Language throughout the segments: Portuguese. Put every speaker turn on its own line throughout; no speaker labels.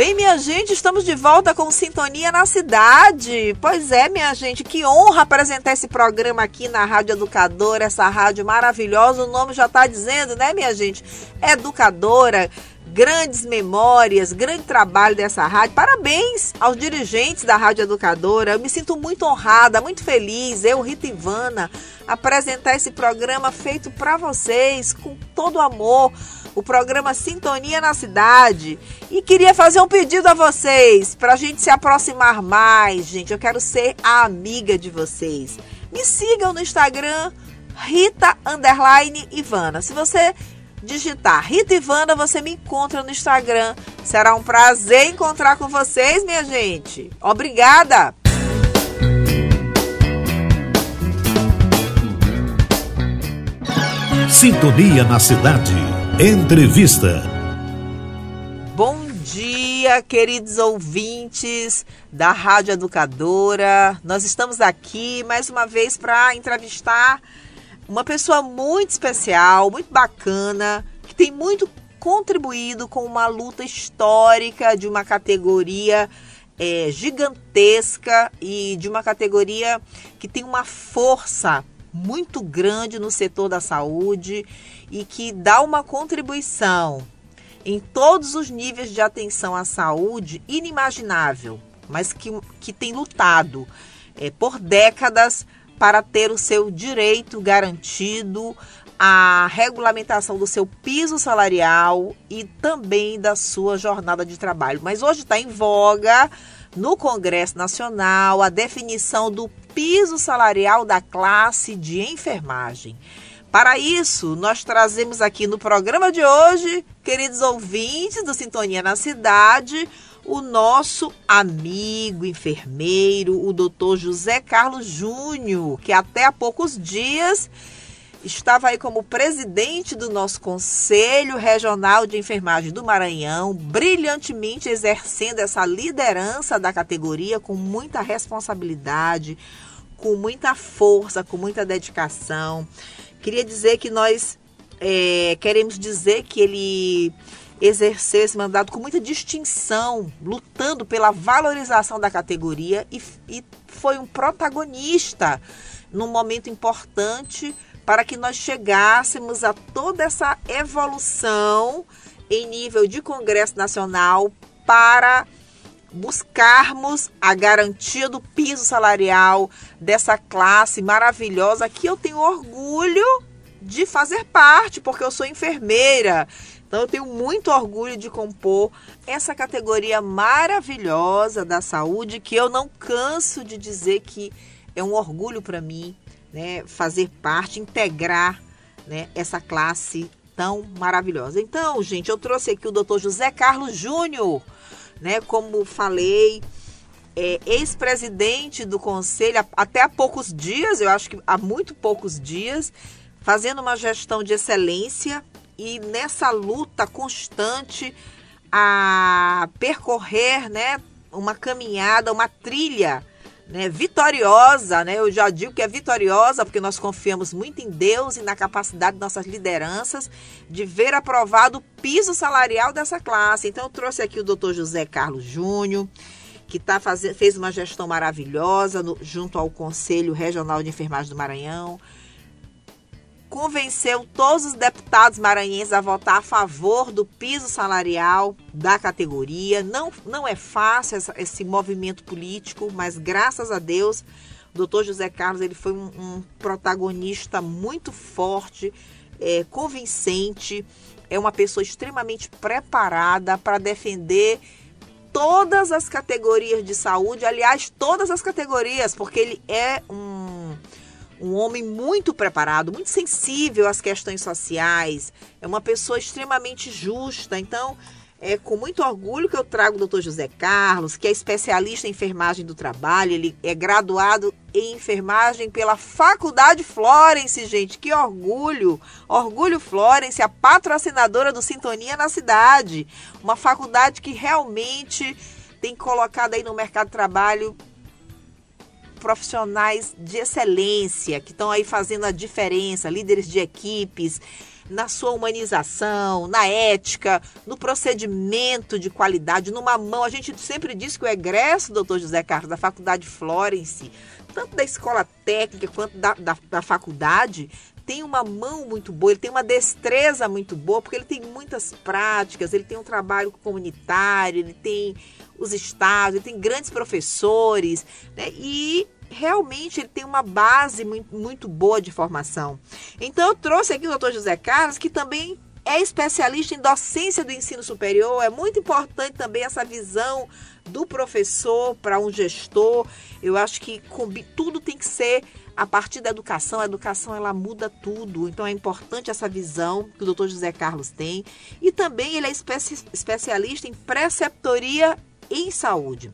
Bem, minha gente, estamos de volta com Sintonia na Cidade. Pois é, minha gente, que honra apresentar esse programa aqui na Rádio Educadora, essa rádio maravilhosa. O nome já está dizendo, né, minha gente? Educadora grandes memórias, grande trabalho dessa rádio. Parabéns aos dirigentes da Rádio Educadora. Eu me sinto muito honrada, muito feliz, eu, Rita Ivana, apresentar esse programa feito para vocês com todo amor. O programa Sintonia na Cidade. E queria fazer um pedido a vocês, para a gente se aproximar mais, gente. Eu quero ser a amiga de vocês. Me sigam no Instagram, Rita Ivana. Se você digitar Rita Ivana, você me encontra no Instagram. Será um prazer encontrar com vocês, minha gente. Obrigada!
Sintonia na cidade. Entrevista.
Bom dia, queridos ouvintes da Rádio Educadora. Nós estamos aqui mais uma vez para entrevistar uma pessoa muito especial, muito bacana, que tem muito contribuído com uma luta histórica de uma categoria é, gigantesca e de uma categoria que tem uma força muito grande no setor da saúde e que dá uma contribuição em todos os níveis de atenção à saúde inimaginável, mas que, que tem lutado é, por décadas para ter o seu direito garantido, a regulamentação do seu piso salarial e também da sua jornada de trabalho. Mas hoje está em voga no Congresso Nacional a definição do piso salarial da classe de enfermagem. Para isso, nós trazemos aqui no programa de hoje, queridos ouvintes do Sintonia na Cidade, o nosso amigo enfermeiro, o doutor José Carlos Júnior, que até há poucos dias estava aí como presidente do nosso Conselho Regional de Enfermagem do Maranhão, brilhantemente exercendo essa liderança da categoria com muita responsabilidade, com muita força, com muita dedicação. Queria dizer que nós é, queremos dizer que ele exerceu esse mandato com muita distinção, lutando pela valorização da categoria e, e foi um protagonista num momento importante para que nós chegássemos a toda essa evolução em nível de Congresso Nacional para buscarmos a garantia do piso salarial dessa classe maravilhosa que eu tenho orgulho de fazer parte, porque eu sou enfermeira. Então eu tenho muito orgulho de compor essa categoria maravilhosa da saúde que eu não canso de dizer que é um orgulho para mim, né, fazer parte, integrar, né, essa classe tão maravilhosa. Então, gente, eu trouxe aqui o Dr. José Carlos Júnior, né, como falei, é, ex-presidente do conselho até há poucos dias, eu acho que há muito poucos dias, fazendo uma gestão de excelência e nessa luta constante a percorrer, né, uma caminhada, uma trilha, né, vitoriosa, né? Eu já digo que é vitoriosa porque nós confiamos muito em Deus e na capacidade de nossas lideranças de ver aprovado o piso salarial dessa classe. Então eu trouxe aqui o Dr. José Carlos Júnior, que tá fazendo, fez uma gestão maravilhosa no, junto ao Conselho Regional de Enfermagem do Maranhão convenceu todos os deputados maranhenses a votar a favor do piso salarial da categoria. Não, não é fácil essa, esse movimento político, mas graças a Deus, o doutor José Carlos ele foi um, um protagonista muito forte, é, convincente, é uma pessoa extremamente preparada para defender todas as categorias de saúde, aliás, todas as categorias, porque ele é um um homem muito preparado, muito sensível às questões sociais, é uma pessoa extremamente justa. Então, é com muito orgulho que eu trago o doutor José Carlos, que é especialista em enfermagem do trabalho. Ele é graduado em enfermagem pela Faculdade Florence, gente. Que orgulho! Orgulho Florence, a patrocinadora do Sintonia na cidade. Uma faculdade que realmente tem colocado aí no mercado de trabalho profissionais de excelência, que estão aí fazendo a diferença, líderes de equipes, na sua humanização, na ética, no procedimento de qualidade, numa mão. A gente sempre diz que o egresso, doutor José Carlos, da Faculdade Florence, tanto da escola técnica quanto da, da, da faculdade, tem uma mão muito boa, ele tem uma destreza muito boa, porque ele tem muitas práticas, ele tem um trabalho comunitário, ele tem os estágios, ele tem grandes professores, né? E realmente ele tem uma base muito, boa de formação. Então eu trouxe aqui o doutor José Carlos, que também é especialista em docência do ensino superior. É muito importante também essa visão do professor para um gestor. Eu acho que tudo tem que ser a partir da educação. A educação ela muda tudo. Então é importante essa visão que o doutor José Carlos tem. E também ele é especialista em preceptoria em saúde.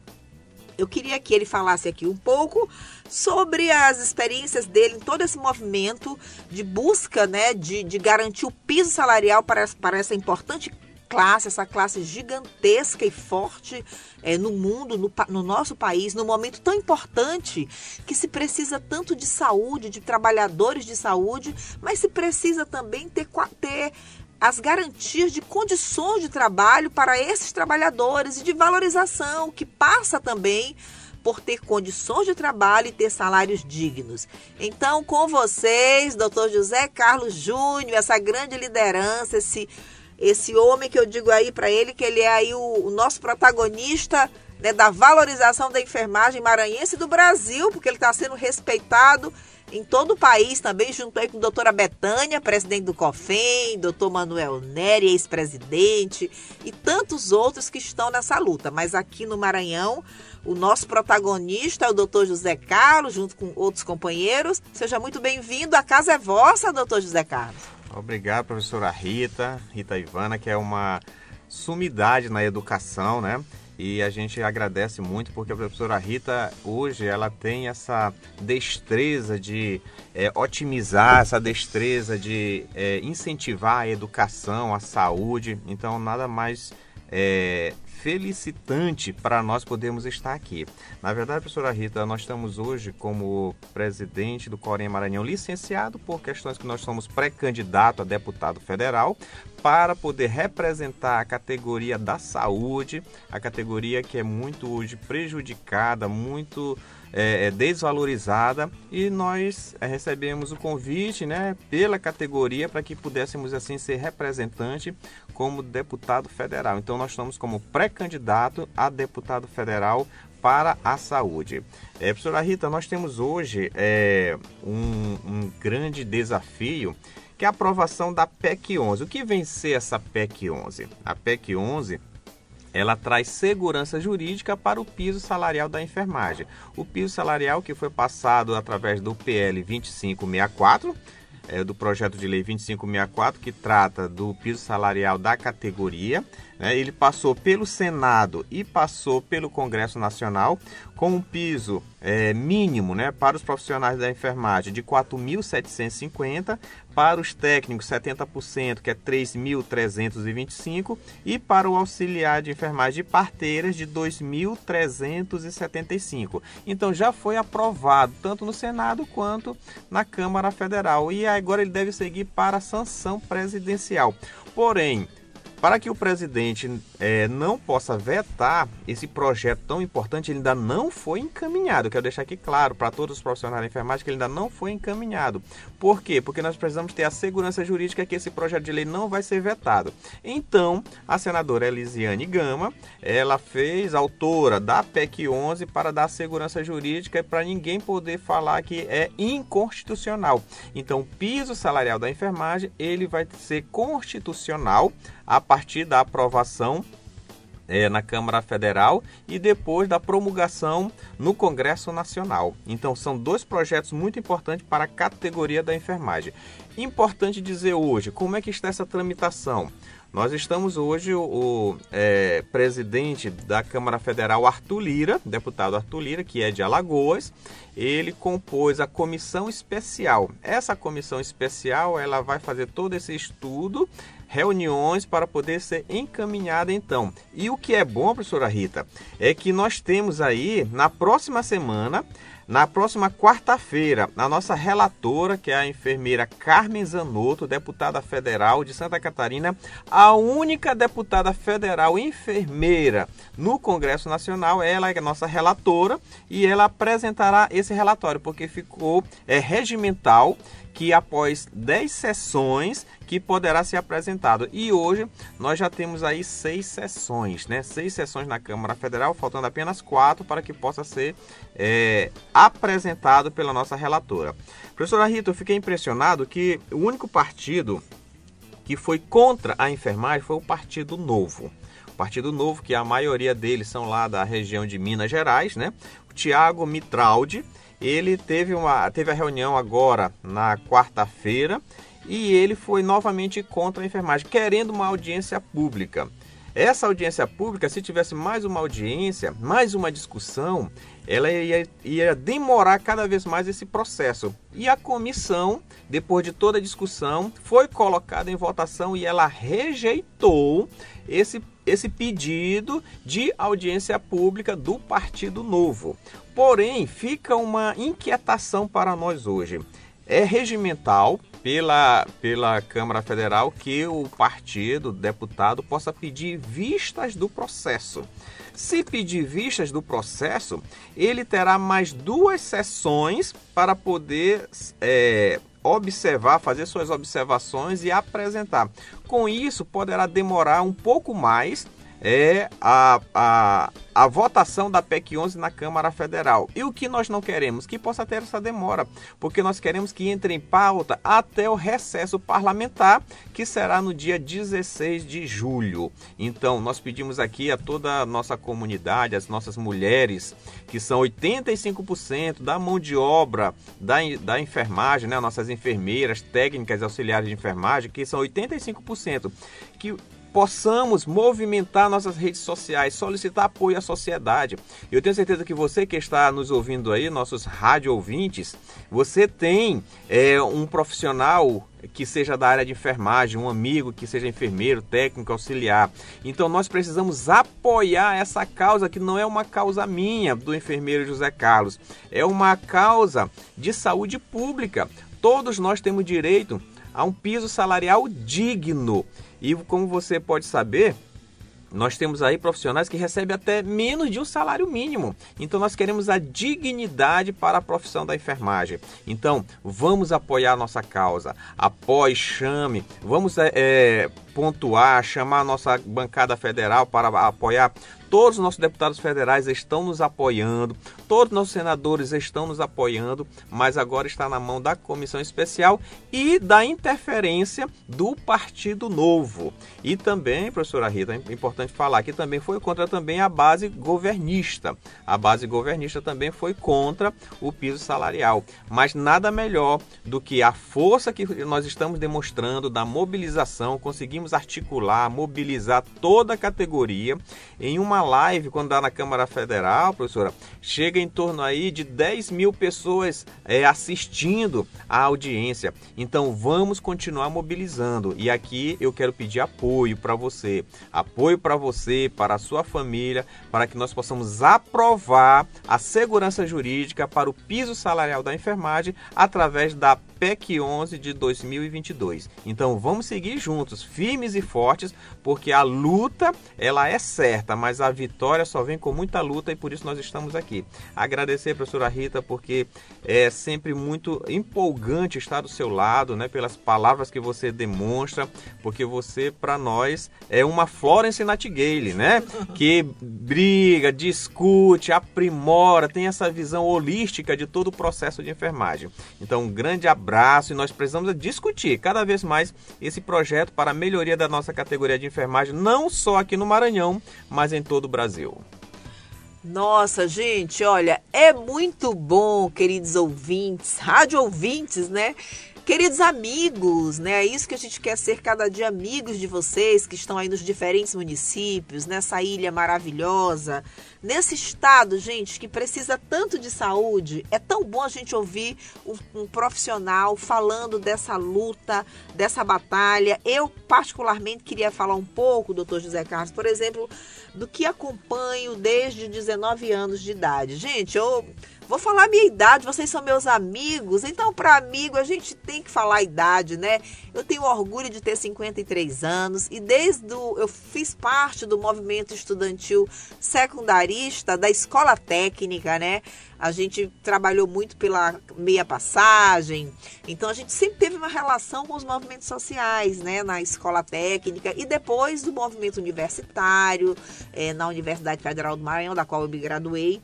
Eu queria que ele falasse aqui um pouco sobre as experiências dele em todo esse movimento de busca né, de, de garantir o piso salarial para, para essa importante classe, essa classe gigantesca e forte é, no mundo, no, no, nosso país, num momento tão importante que se precisa tanto de saúde, de trabalhadores de saúde, mas se precisa também ter, ter as garantias de condições de trabalho para esses trabalhadores e de valorização, que passa também por ter condições de trabalho e ter salários dignos. Então, com vocês, doutor José Carlos Júnior, essa grande liderança, esse, esse homem que eu digo aí para ele que ele é aí o, o nosso protagonista né, da valorização da enfermagem maranhense do Brasil, porque ele está sendo respeitado em todo o país também, junto aí com a doutora Betânia, presidente do COFEM, doutor Manuel Neri, ex-presidente, e tantos outros que estão nessa luta. Mas aqui no Maranhão, o nosso protagonista é o doutor José Carlos, junto com outros companheiros. Seja muito bem-vindo, a casa é vossa, doutor José Carlos.
Obrigado, professora Rita, Rita Ivana, que é uma sumidade na educação, né? E a gente agradece muito porque a professora Rita hoje ela tem essa destreza de é, otimizar, essa destreza de é, incentivar a educação, a saúde. Então nada mais é, felicitante para nós podermos estar aqui. Na verdade, professora Rita, nós estamos hoje como presidente do Corém Maranhão, licenciado por questões que nós somos pré-candidato a deputado federal, para poder representar a categoria da saúde, a categoria que é muito hoje prejudicada, muito é, é desvalorizada e nós é, recebemos o convite né, pela categoria para que pudéssemos assim ser representante como deputado federal. Então nós estamos como pré-candidato a deputado federal para a saúde. É, professora Rita, nós temos hoje é, um, um grande desafio que é a aprovação da PEC 11. O que vem ser essa PEC 11? A PEC 11 ela traz segurança jurídica para o piso salarial da enfermagem. O piso salarial que foi passado através do PL 2564, é, do projeto de lei 2564, que trata do piso salarial da categoria. Né? Ele passou pelo Senado e passou pelo Congresso Nacional com um piso é, mínimo né, para os profissionais da enfermagem de 4.750, para os técnicos 70%, que é 3.325, e para o auxiliar de enfermagem de parteiras de 2.375. Então já foi aprovado tanto no Senado quanto na Câmara Federal e agora ele deve seguir para a sanção presidencial. Porém, para que o presidente é, não possa vetar esse projeto tão importante, ele ainda não foi encaminhado. Quero deixar aqui claro para todos os profissionais da enfermagem que ele ainda não foi encaminhado. Por quê? Porque nós precisamos ter a segurança jurídica que esse projeto de lei não vai ser vetado. Então, a senadora Elisiane Gama, ela fez autora da PEC 11 para dar segurança jurídica para ninguém poder falar que é inconstitucional. Então, o piso salarial da enfermagem, ele vai ser constitucional a partir da aprovação é, na Câmara Federal e depois da promulgação no Congresso Nacional. Então, são dois projetos muito importantes para a categoria da enfermagem. Importante dizer hoje, como é que está essa tramitação? Nós estamos hoje, o, o é, presidente da Câmara Federal, Arthur Lira, deputado Arthur Lira, que é de Alagoas, ele compôs a comissão especial. Essa comissão especial, ela vai fazer todo esse estudo reuniões para poder ser encaminhada então. E o que é bom, professora Rita, é que nós temos aí na próxima semana na próxima quarta-feira, a nossa relatora, que é a enfermeira Carmen Zanotto, deputada federal de Santa Catarina, a única deputada federal enfermeira no Congresso Nacional, ela é a nossa relatora e ela apresentará esse relatório, porque ficou é, regimental que após 10 sessões que poderá ser apresentado. E hoje nós já temos aí seis sessões, né? Seis sessões na Câmara Federal, faltando apenas quatro para que possa ser é, apresentado pela nossa relatora. Professora Rita, eu fiquei impressionado que o único partido que foi contra a enfermagem foi o Partido Novo. O Partido Novo, que a maioria deles são lá da região de Minas Gerais, né? O Tiago Mitraldi, ele teve, uma, teve a reunião agora na quarta-feira e ele foi novamente contra a enfermagem, querendo uma audiência pública. Essa audiência pública, se tivesse mais uma audiência, mais uma discussão, ela ia, ia, demorar cada vez mais esse processo. E a comissão, depois de toda a discussão, foi colocada em votação e ela rejeitou esse, esse pedido de audiência pública do Partido Novo. Porém, fica uma inquietação para nós hoje. É regimental pela, pela Câmara Federal que o partido, o deputado, possa pedir vistas do processo. Se pedir vistas do processo, ele terá mais duas sessões para poder é, observar, fazer suas observações e apresentar. Com isso, poderá demorar um pouco mais é a, a, a votação da PEC 11 na Câmara Federal. E o que nós não queremos? Que possa ter essa demora, porque nós queremos que entre em pauta até o recesso parlamentar, que será no dia 16 de julho. Então, nós pedimos aqui a toda a nossa comunidade, as nossas mulheres, que são 85% da mão de obra da, da enfermagem, né? nossas enfermeiras, técnicas auxiliares de enfermagem, que são 85%, que possamos movimentar nossas redes sociais, solicitar apoio à sociedade. Eu tenho certeza que você que está nos ouvindo aí, nossos rádio ouvintes, você tem é, um profissional que seja da área de enfermagem, um amigo que seja enfermeiro, técnico, auxiliar. Então nós precisamos apoiar essa causa que não é uma causa minha do enfermeiro José Carlos, é uma causa de saúde pública. Todos nós temos direito a um piso salarial digno. E como você pode saber, nós temos aí profissionais que recebem até menos de um salário mínimo. Então nós queremos a dignidade para a profissão da enfermagem. Então vamos apoiar a nossa causa. Apoie, chame, vamos é, pontuar, chamar a nossa bancada federal para apoiar Todos os nossos deputados federais estão nos apoiando, todos os nossos senadores estão nos apoiando, mas agora está na mão da comissão especial e da interferência do Partido Novo. E também, professora Rita, é importante falar que também foi contra também a base governista. A base governista também foi contra o piso salarial. Mas nada melhor do que a força que nós estamos demonstrando da mobilização, conseguimos articular, mobilizar toda a categoria em uma live, quando dá na Câmara Federal, professora, chega em torno aí de 10 mil pessoas é, assistindo a audiência. Então vamos continuar mobilizando. E aqui eu quero pedir apoio para você, apoio para você, para a sua família, para que nós possamos aprovar a segurança jurídica para o piso salarial da enfermagem através da PEC 11 de 2022. Então vamos seguir juntos, firmes e fortes, porque a luta ela é certa, mas a a vitória só vem com muita luta e por isso nós estamos aqui. Agradecer, professora Rita, porque é sempre muito empolgante estar do seu lado, né? Pelas palavras que você demonstra, porque você, para nós, é uma Florence Nightingale, né? Que briga, discute, aprimora, tem essa visão holística de todo o processo de enfermagem. Então, um grande abraço e nós precisamos discutir cada vez mais esse projeto para a melhoria da nossa categoria de enfermagem, não só aqui no Maranhão, mas em todo o Brasil.
Nossa, gente, olha, é muito bom, queridos ouvintes, rádio ouvintes, né? Queridos amigos, né? É isso que a gente quer ser cada dia amigos de vocês que estão aí nos diferentes municípios, nessa ilha maravilhosa, nesse estado, gente, que precisa tanto de saúde. É tão bom a gente ouvir um, um profissional falando dessa luta, dessa batalha. Eu, particularmente, queria falar um pouco, doutor José Carlos, por exemplo, do que acompanho desde 19 anos de idade. Gente, eu Vou falar a minha idade, vocês são meus amigos, então para amigo a gente tem que falar a idade, né? Eu tenho orgulho de ter 53 anos e desde o, eu fiz parte do movimento estudantil secundarista da escola técnica, né? A gente trabalhou muito pela meia passagem, então a gente sempre teve uma relação com os movimentos sociais, né? Na escola técnica e depois do movimento universitário, é, na Universidade Federal do Maranhão, da qual eu me graduei.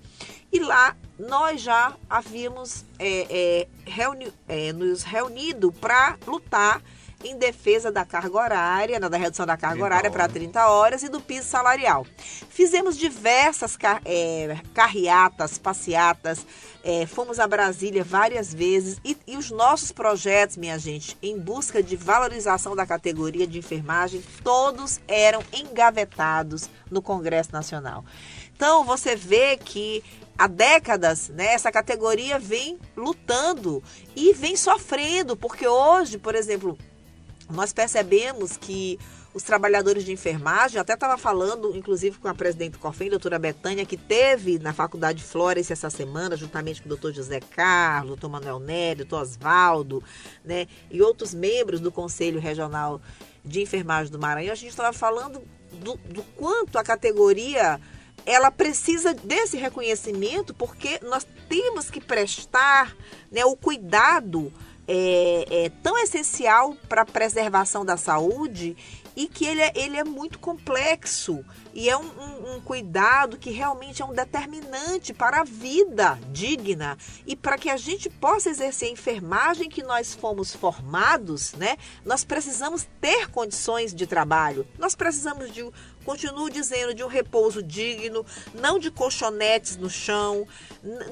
E lá nós já havíamos é, é, reuni é, nos reunido para lutar em defesa da carga horária, da redução da carga horária para 30 horas e do piso salarial. Fizemos diversas car é, carreatas, passeatas, é, fomos a Brasília várias vezes e, e, os nossos projetos, minha gente, em busca de valorização da categoria de enfermagem, todos eram engavetados no Congresso Nacional. Então você vê que há décadas, né, essa categoria vem lutando e vem sofrendo, porque hoje, por exemplo, nós percebemos que os trabalhadores de enfermagem, até estava falando, inclusive, com a presidente do COFEM, doutora Betânia, que teve na Faculdade Flores essa semana, juntamente com o doutor José Carlos, doutor Manuel Nery, doutor Osvaldo, né, e outros membros do Conselho Regional de Enfermagem do Maranhão, a gente estava falando do, do quanto a categoria ela precisa desse reconhecimento porque nós temos que prestar né, o cuidado é, é, tão essencial para a preservação da saúde e que ele é, ele é muito complexo e é um, um, um, cuidado que realmente é um determinante para a vida digna e para que a gente possa exercer a enfermagem que nós fomos formados, né? Nós precisamos ter condições de trabalho, nós precisamos de Continuo dizendo de um repouso digno, não de colchonetes no chão,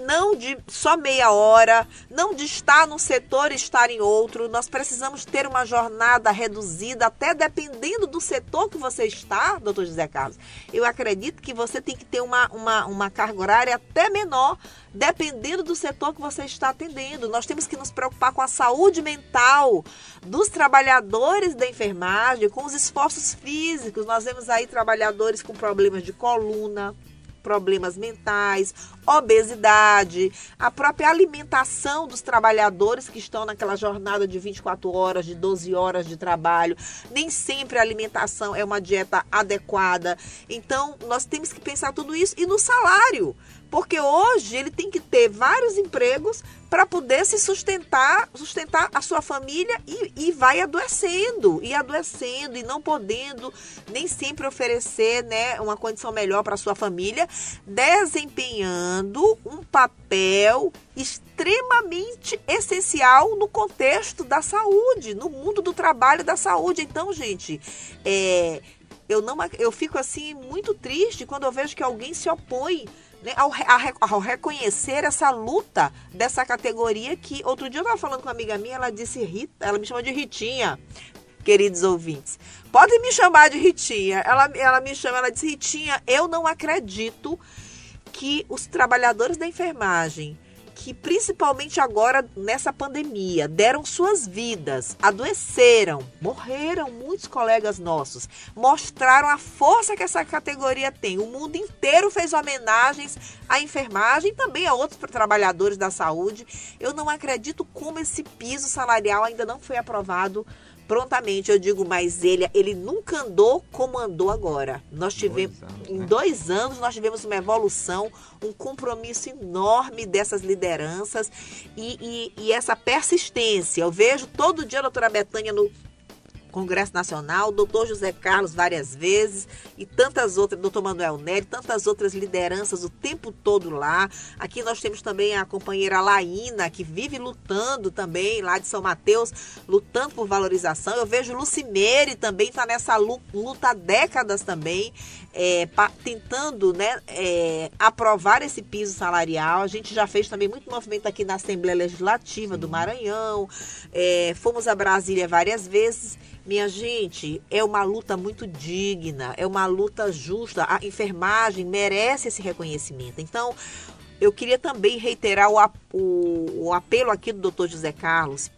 não de só meia hora, não de estar num setor e estar em outro. Nós precisamos ter uma jornada reduzida, até dependendo do setor que você está, doutor José Carlos. Eu acredito que você tem que ter uma, uma, uma carga horária até menor, dependendo do setor que você está atendendo. Nós temos que nos preocupar com a saúde mental dos trabalhadores da enfermagem, com os esforços físicos. Nós vemos aí trabalhadores com problemas de coluna, problemas mentais, obesidade, a própria alimentação dos trabalhadores que estão naquela jornada de 24 horas, de 12 horas de trabalho. Nem sempre a alimentação é uma dieta adequada. Então, nós temos que pensar tudo isso e no salário. Porque hoje ele tem que ter vários empregos para poder se sustentar, sustentar a sua família e, e vai adoecendo, e adoecendo, e não podendo nem sempre oferecer né, uma condição melhor para sua família, desempenhando um papel extremamente essencial no contexto da saúde, no mundo do trabalho da saúde. Então, gente, é, eu, não, eu fico assim muito triste quando eu vejo que alguém se opõe né, ao, ao, reconhecer essa luta dessa categoria que outro dia eu estava falando com uma amiga minha, ela disse Rita, ela me chama de Ritinha, queridos ouvintes. Podem me chamar de Ritinha. Ela, ela me chama, ela disse Ritinha, eu não acredito que os trabalhadores da enfermagem que principalmente agora nessa pandemia deram suas vidas, adoeceram, morreram muitos colegas nossos, mostraram a força que essa categoria tem. O mundo inteiro fez homenagens à enfermagem também a outros trabalhadores da saúde. Eu não acredito como esse piso salarial ainda não foi aprovado prontamente. Eu digo, mas ele, ele nunca andou como andou agora. Nós tivemos, dois anos, em né? dois anos, nós tivemos uma evolução, um compromisso enorme dessas lideranças e, e, e essa persistência. Eu vejo todo dia a doutora Betânia no Congresso Nacional, doutor José Carlos várias vezes e tantas outras, doutor Manuel Nery, tantas outras lideranças o tempo todo lá. Aqui nós temos também a companheira Laína, que vive lutando também lá de São Mateus, lutando por valorização. Eu vejo Lucimeire também está nessa luta há décadas também, é, tentando né, é, aprovar esse piso salarial. A gente já fez também muito movimento aqui na Assembleia Legislativa do Maranhão, é, fomos a Brasília várias vezes minha gente, é uma luta muito digna, é uma luta justa. A enfermagem merece esse reconhecimento. Então, eu queria também reiterar o, o, o apelo aqui do doutor José Carlos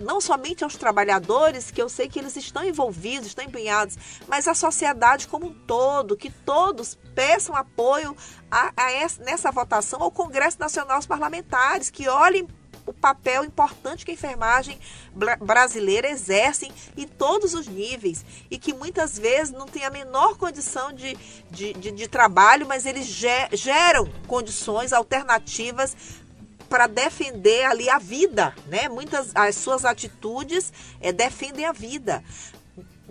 não somente aos trabalhadores, que eu sei que eles estão envolvidos, estão empenhados, mas à sociedade como um todo, que todos peçam apoio a, a essa, nessa votação ao Congresso Nacional dos Parlamentares, que olhem o papel importante que a enfermagem brasileira exerce em todos os níveis e que muitas vezes não tem a menor condição de, de, de, de trabalho, mas eles geram condições alternativas para defender ali a vida, né? Muitas as suas atitudes é, defendem a vida.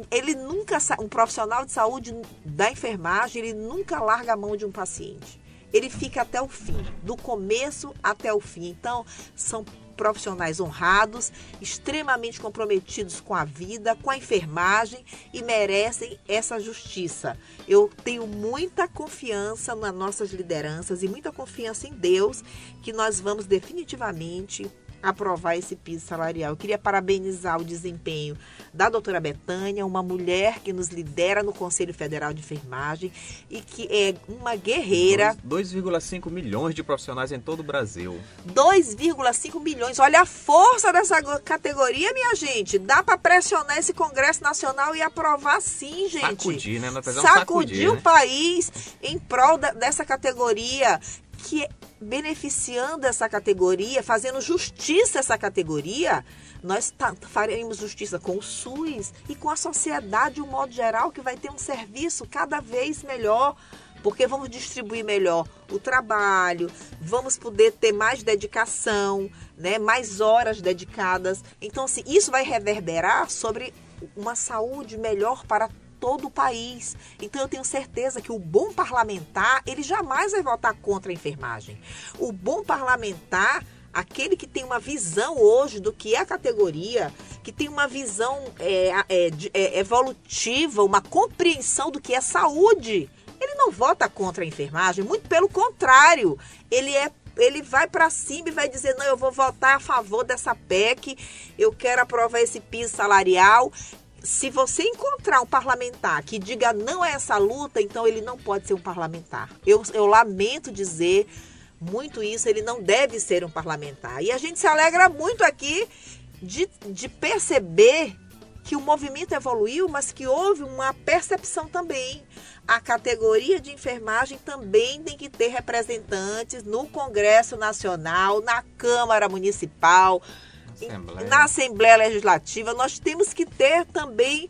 Ele nunca, um profissional de saúde da enfermagem, ele nunca larga a mão de um paciente ele fica até o fim, do começo até o fim. Então, são profissionais honrados, extremamente comprometidos com a vida, com a enfermagem e merecem essa justiça. Eu tenho muita confiança nas nossas lideranças e muita confiança em Deus que nós vamos definitivamente aprovar esse piso salarial. Eu queria parabenizar o desempenho da doutora Betânia, uma mulher que nos lidera no Conselho Federal de Enfermagem e que é uma guerreira.
2,5 milhões de profissionais em todo o Brasil.
2,5 milhões. Olha a força dessa categoria, minha gente. Dá para pressionar esse Congresso Nacional e aprovar sim, gente.
Sacudir, né? Nós
sacudir, sacudir o né? país em prol da, dessa categoria que beneficiando essa categoria, fazendo justiça a essa categoria, nós faremos justiça com o SUS e com a sociedade de um modo geral, que vai ter um serviço cada vez melhor, porque vamos distribuir melhor o trabalho, vamos poder ter mais dedicação, né, mais horas dedicadas. Então, assim, isso vai reverberar sobre uma saúde melhor para todo o país. Então eu tenho certeza que o bom parlamentar, ele jamais vai votar contra a enfermagem. O bom parlamentar aquele que tem uma visão hoje do que é a categoria, que tem uma visão é, é, é, evolutiva, uma compreensão do que é saúde, ele não vota contra a enfermagem, muito pelo contrário, ele é ele vai para cima e vai dizer: não, eu vou votar a favor dessa PEC, eu quero aprovar esse piso salarial, se você encontrar um parlamentar que diga não a essa luta, então ele não pode ser um parlamentar. Eu, eu lamento dizer muito isso, ele não deve ser um parlamentar. E a gente se alegra muito aqui de, de perceber que o movimento evoluiu, mas que houve uma percepção também. A categoria de enfermagem também tem que ter representantes no Congresso Nacional, na Câmara Municipal, Assembleia. na Assembleia Legislativa, nós temos que ter também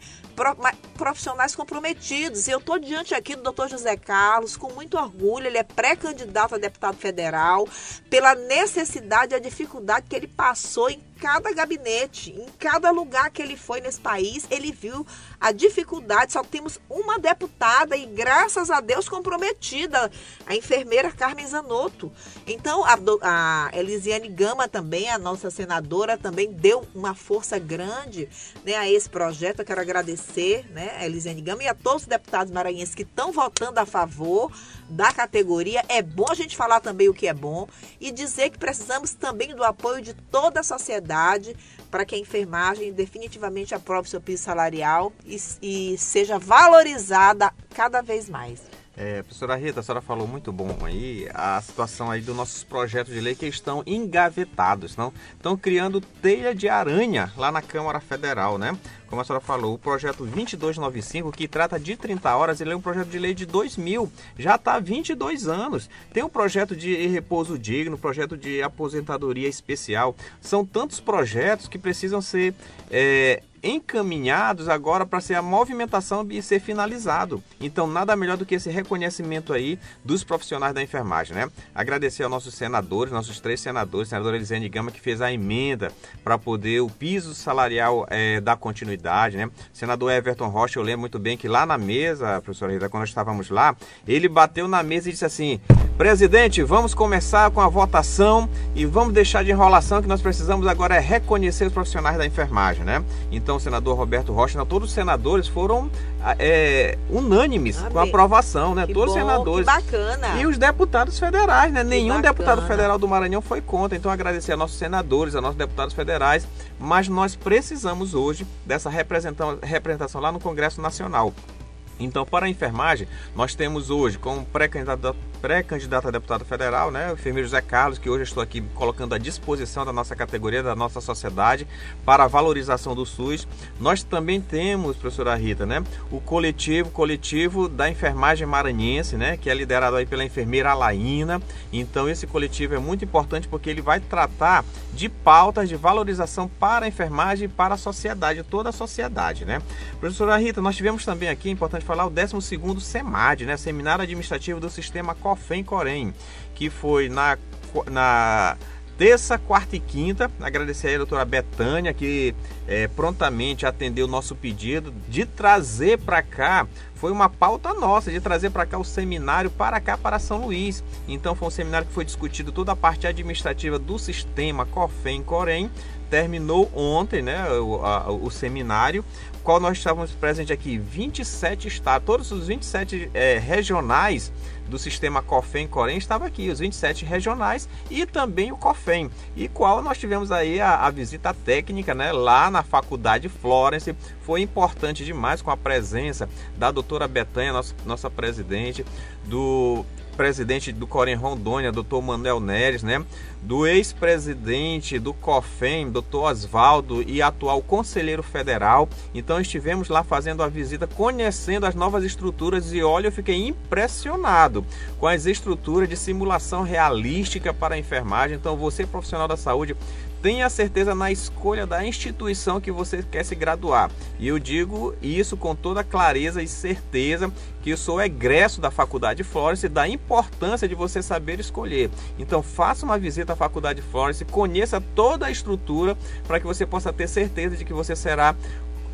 profissionais comprometidos. E eu estou diante aqui do doutor José Carlos, com muito orgulho, ele é pré-candidato a deputado federal, pela necessidade e a dificuldade que ele passou em cada gabinete, em cada lugar que ele foi nesse país, ele viu a dificuldade. Só temos uma deputada e, graças a Deus, comprometida, a enfermeira Carmen Zanotto. Então, a, a Elisiane Gama também, a nossa senadora, também deu uma força grande né, a esse projeto. Eu quero agradecer né, a Elisiane Gama e a todos os deputados maranhenses que estão votando a favor da categoria. É bom a gente falar também o que é bom e dizer que precisamos também do apoio de toda a sociedade para que a enfermagem definitivamente aprove seu piso salarial e, e seja valorizada cada vez mais.
É, professora Rita, a senhora falou muito bom aí a situação aí dos nossos projetos de lei que estão engavetados, não? Estão criando teia de aranha lá na Câmara Federal, né? Como a senhora falou, o projeto 2295, que trata de 30 horas, ele é um projeto de lei de 2000, já está há 22 anos. Tem o projeto de repouso digno, projeto de aposentadoria especial. São tantos projetos que precisam ser é, encaminhados agora para ser a movimentação e ser finalizado. Então, nada melhor do que esse reconhecimento aí dos profissionais da enfermagem, né? Agradecer aos nossos senadores, nossos três senadores, senadora Elisane Gama, que fez a emenda para poder o piso salarial é, dar continuidade, né? Senador Everton Rocha, eu lembro muito bem que lá na mesa, professora Rita, quando nós estávamos lá, ele bateu na mesa e disse assim: Presidente, vamos começar com a votação e vamos deixar de enrolação que nós precisamos agora é reconhecer os profissionais da enfermagem, né? Então, o senador Roberto Rocha, todos os senadores foram é, unânimes Amém. com a aprovação, né?
Que
todos
bom,
os senadores.
Que bacana.
E os deputados federais, né?
Que
Nenhum
bacana.
deputado federal do Maranhão foi contra. Então, agradecer a nossos senadores, a nossos deputados federais. Mas nós precisamos hoje dessa representação lá no Congresso Nacional. Então, para a enfermagem, nós temos hoje como pré-candidato pré-candidato a deputado federal, né, o enfermeiro José Carlos, que hoje estou aqui colocando à disposição da nossa categoria, da nossa sociedade, para a valorização do SUS. Nós também temos, professora Rita, né, o coletivo, coletivo da enfermagem maranhense, né, que é liderado aí pela enfermeira Alaína. Então, esse coletivo é muito importante porque ele vai tratar de pautas de valorização para a enfermagem e para a sociedade, toda a sociedade, né. Professora Rita, nós tivemos também aqui, é importante falar, o 12º SEMAD, né, Seminário Administrativo do Sistema COFEM Corém, que foi na, na terça, quarta e quinta. Agradecer a doutora Betânia, que é, prontamente atendeu o nosso pedido de trazer para cá. Foi uma pauta nossa de trazer para cá o seminário para cá, para São Luís. Então, foi um seminário que foi discutido toda a parte administrativa do sistema COFEM Corém. Terminou ontem né, o, a, o seminário qual nós estávamos presentes aqui, 27 estados, todos os 27 é, regionais do sistema COFEM Corém estavam aqui, os 27 regionais e também o COFEM, e qual nós tivemos aí a, a visita técnica né, lá na Faculdade Florence, foi importante demais com a presença da doutora Betânia, nossa, nossa presidente, do presidente do Corém Rondônia, doutor Manuel Neres, né? do ex-presidente do COFEM, doutor Oswaldo, e atual conselheiro federal. Então estivemos lá fazendo a visita, conhecendo as novas estruturas e olha, eu fiquei impressionado com as estruturas de simulação realística para a enfermagem. Então você, profissional da saúde, tenha certeza na escolha da instituição que você quer se graduar. E eu digo isso com toda clareza e certeza que eu sou egresso da Faculdade Florence e da importância de você saber escolher. Então faça uma visita à Faculdade Florence, conheça toda a estrutura para que você possa ter certeza de que você será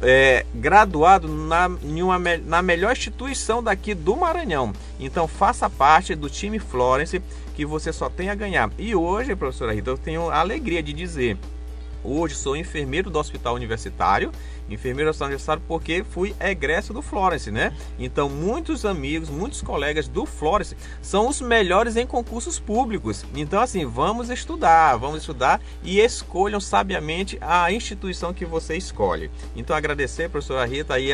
é, graduado na, uma, na melhor instituição daqui do Maranhão. Então faça parte do time Florence que você só tem a ganhar. E hoje, professora Rita, eu tenho a alegria de dizer Hoje sou enfermeiro do hospital universitário, enfermeiro do hospital universitário porque fui egresso do Florence, né? Então muitos amigos, muitos colegas do Florence são os melhores em concursos públicos. Então assim, vamos estudar, vamos estudar e escolham sabiamente a instituição que você escolhe. Então agradecer, professora Rita, aí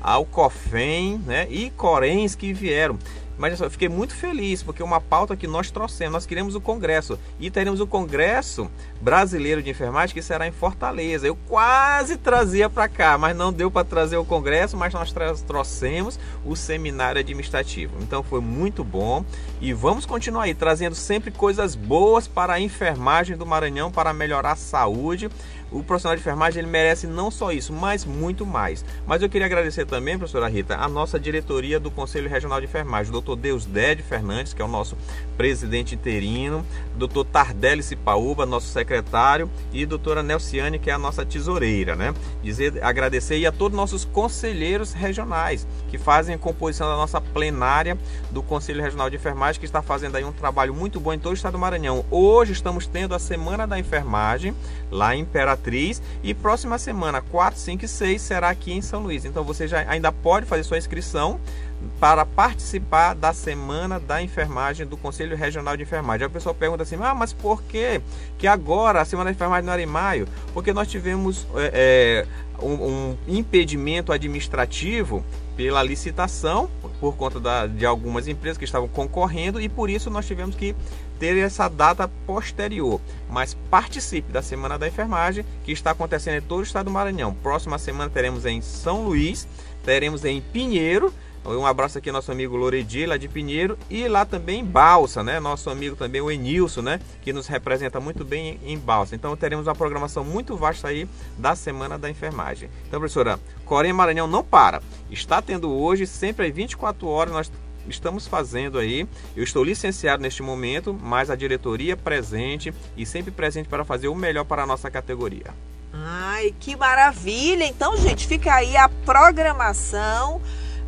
ao COFEM, né? E Corens que vieram. Mas eu fiquei muito feliz porque uma pauta que nós trouxemos, nós queremos o congresso e teremos o congresso brasileiro de enfermagem que será em Fortaleza. Eu quase trazia para cá, mas não deu para trazer o congresso, mas nós trouxemos o seminário administrativo. Então foi muito bom e vamos continuar aí trazendo sempre coisas boas para a enfermagem do Maranhão para melhorar a saúde o profissional de enfermagem ele merece não só isso, mas muito mais. Mas eu queria agradecer também, professora Rita, a nossa diretoria do Conselho Regional de Enfermagem, o doutor Deusdede Fernandes, que é o nosso presidente interino, doutor Tardelli Cipaúba, nosso secretário, e doutora Nelciane, que é a nossa tesoureira, né? Dizer, agradecer e a todos os nossos conselheiros regionais, que fazem a composição da nossa plenária do Conselho Regional de Enfermagem, que está fazendo aí um trabalho muito bom em todo o estado do Maranhão. Hoje estamos tendo a Semana da Enfermagem, lá em Imperatriz. E próxima semana, 4, 5 e 6, será aqui em São Luís. Então você já ainda pode fazer sua inscrição para participar da Semana da Enfermagem do Conselho Regional de Enfermagem. Aí a pessoa pergunta assim, ah, mas por que, que agora a Semana da Enfermagem não era em maio? Porque nós tivemos é, um, um impedimento administrativo pela licitação, por conta da, de algumas empresas que estavam concorrendo e por isso nós tivemos que ter essa data posterior. Mas participe da Semana da Enfermagem, que está acontecendo em todo o estado do Maranhão. Próxima semana teremos em São Luís, teremos em Pinheiro, Um abraço aqui ao nosso amigo Loredi, lá de Pinheiro, e lá também em Balsa, né? Nosso amigo também, o Enilson, né? Que nos representa muito bem em Balsa. Então teremos uma programação muito vasta aí da Semana da Enfermagem. Então, professora, Corém Maranhão não para. Está tendo hoje, sempre às 24 horas, nós estamos fazendo aí. Eu estou licenciado neste momento, mas a diretoria presente e sempre presente para fazer o melhor para a nossa categoria.
Ai, que maravilha! Então, gente, fica aí a programação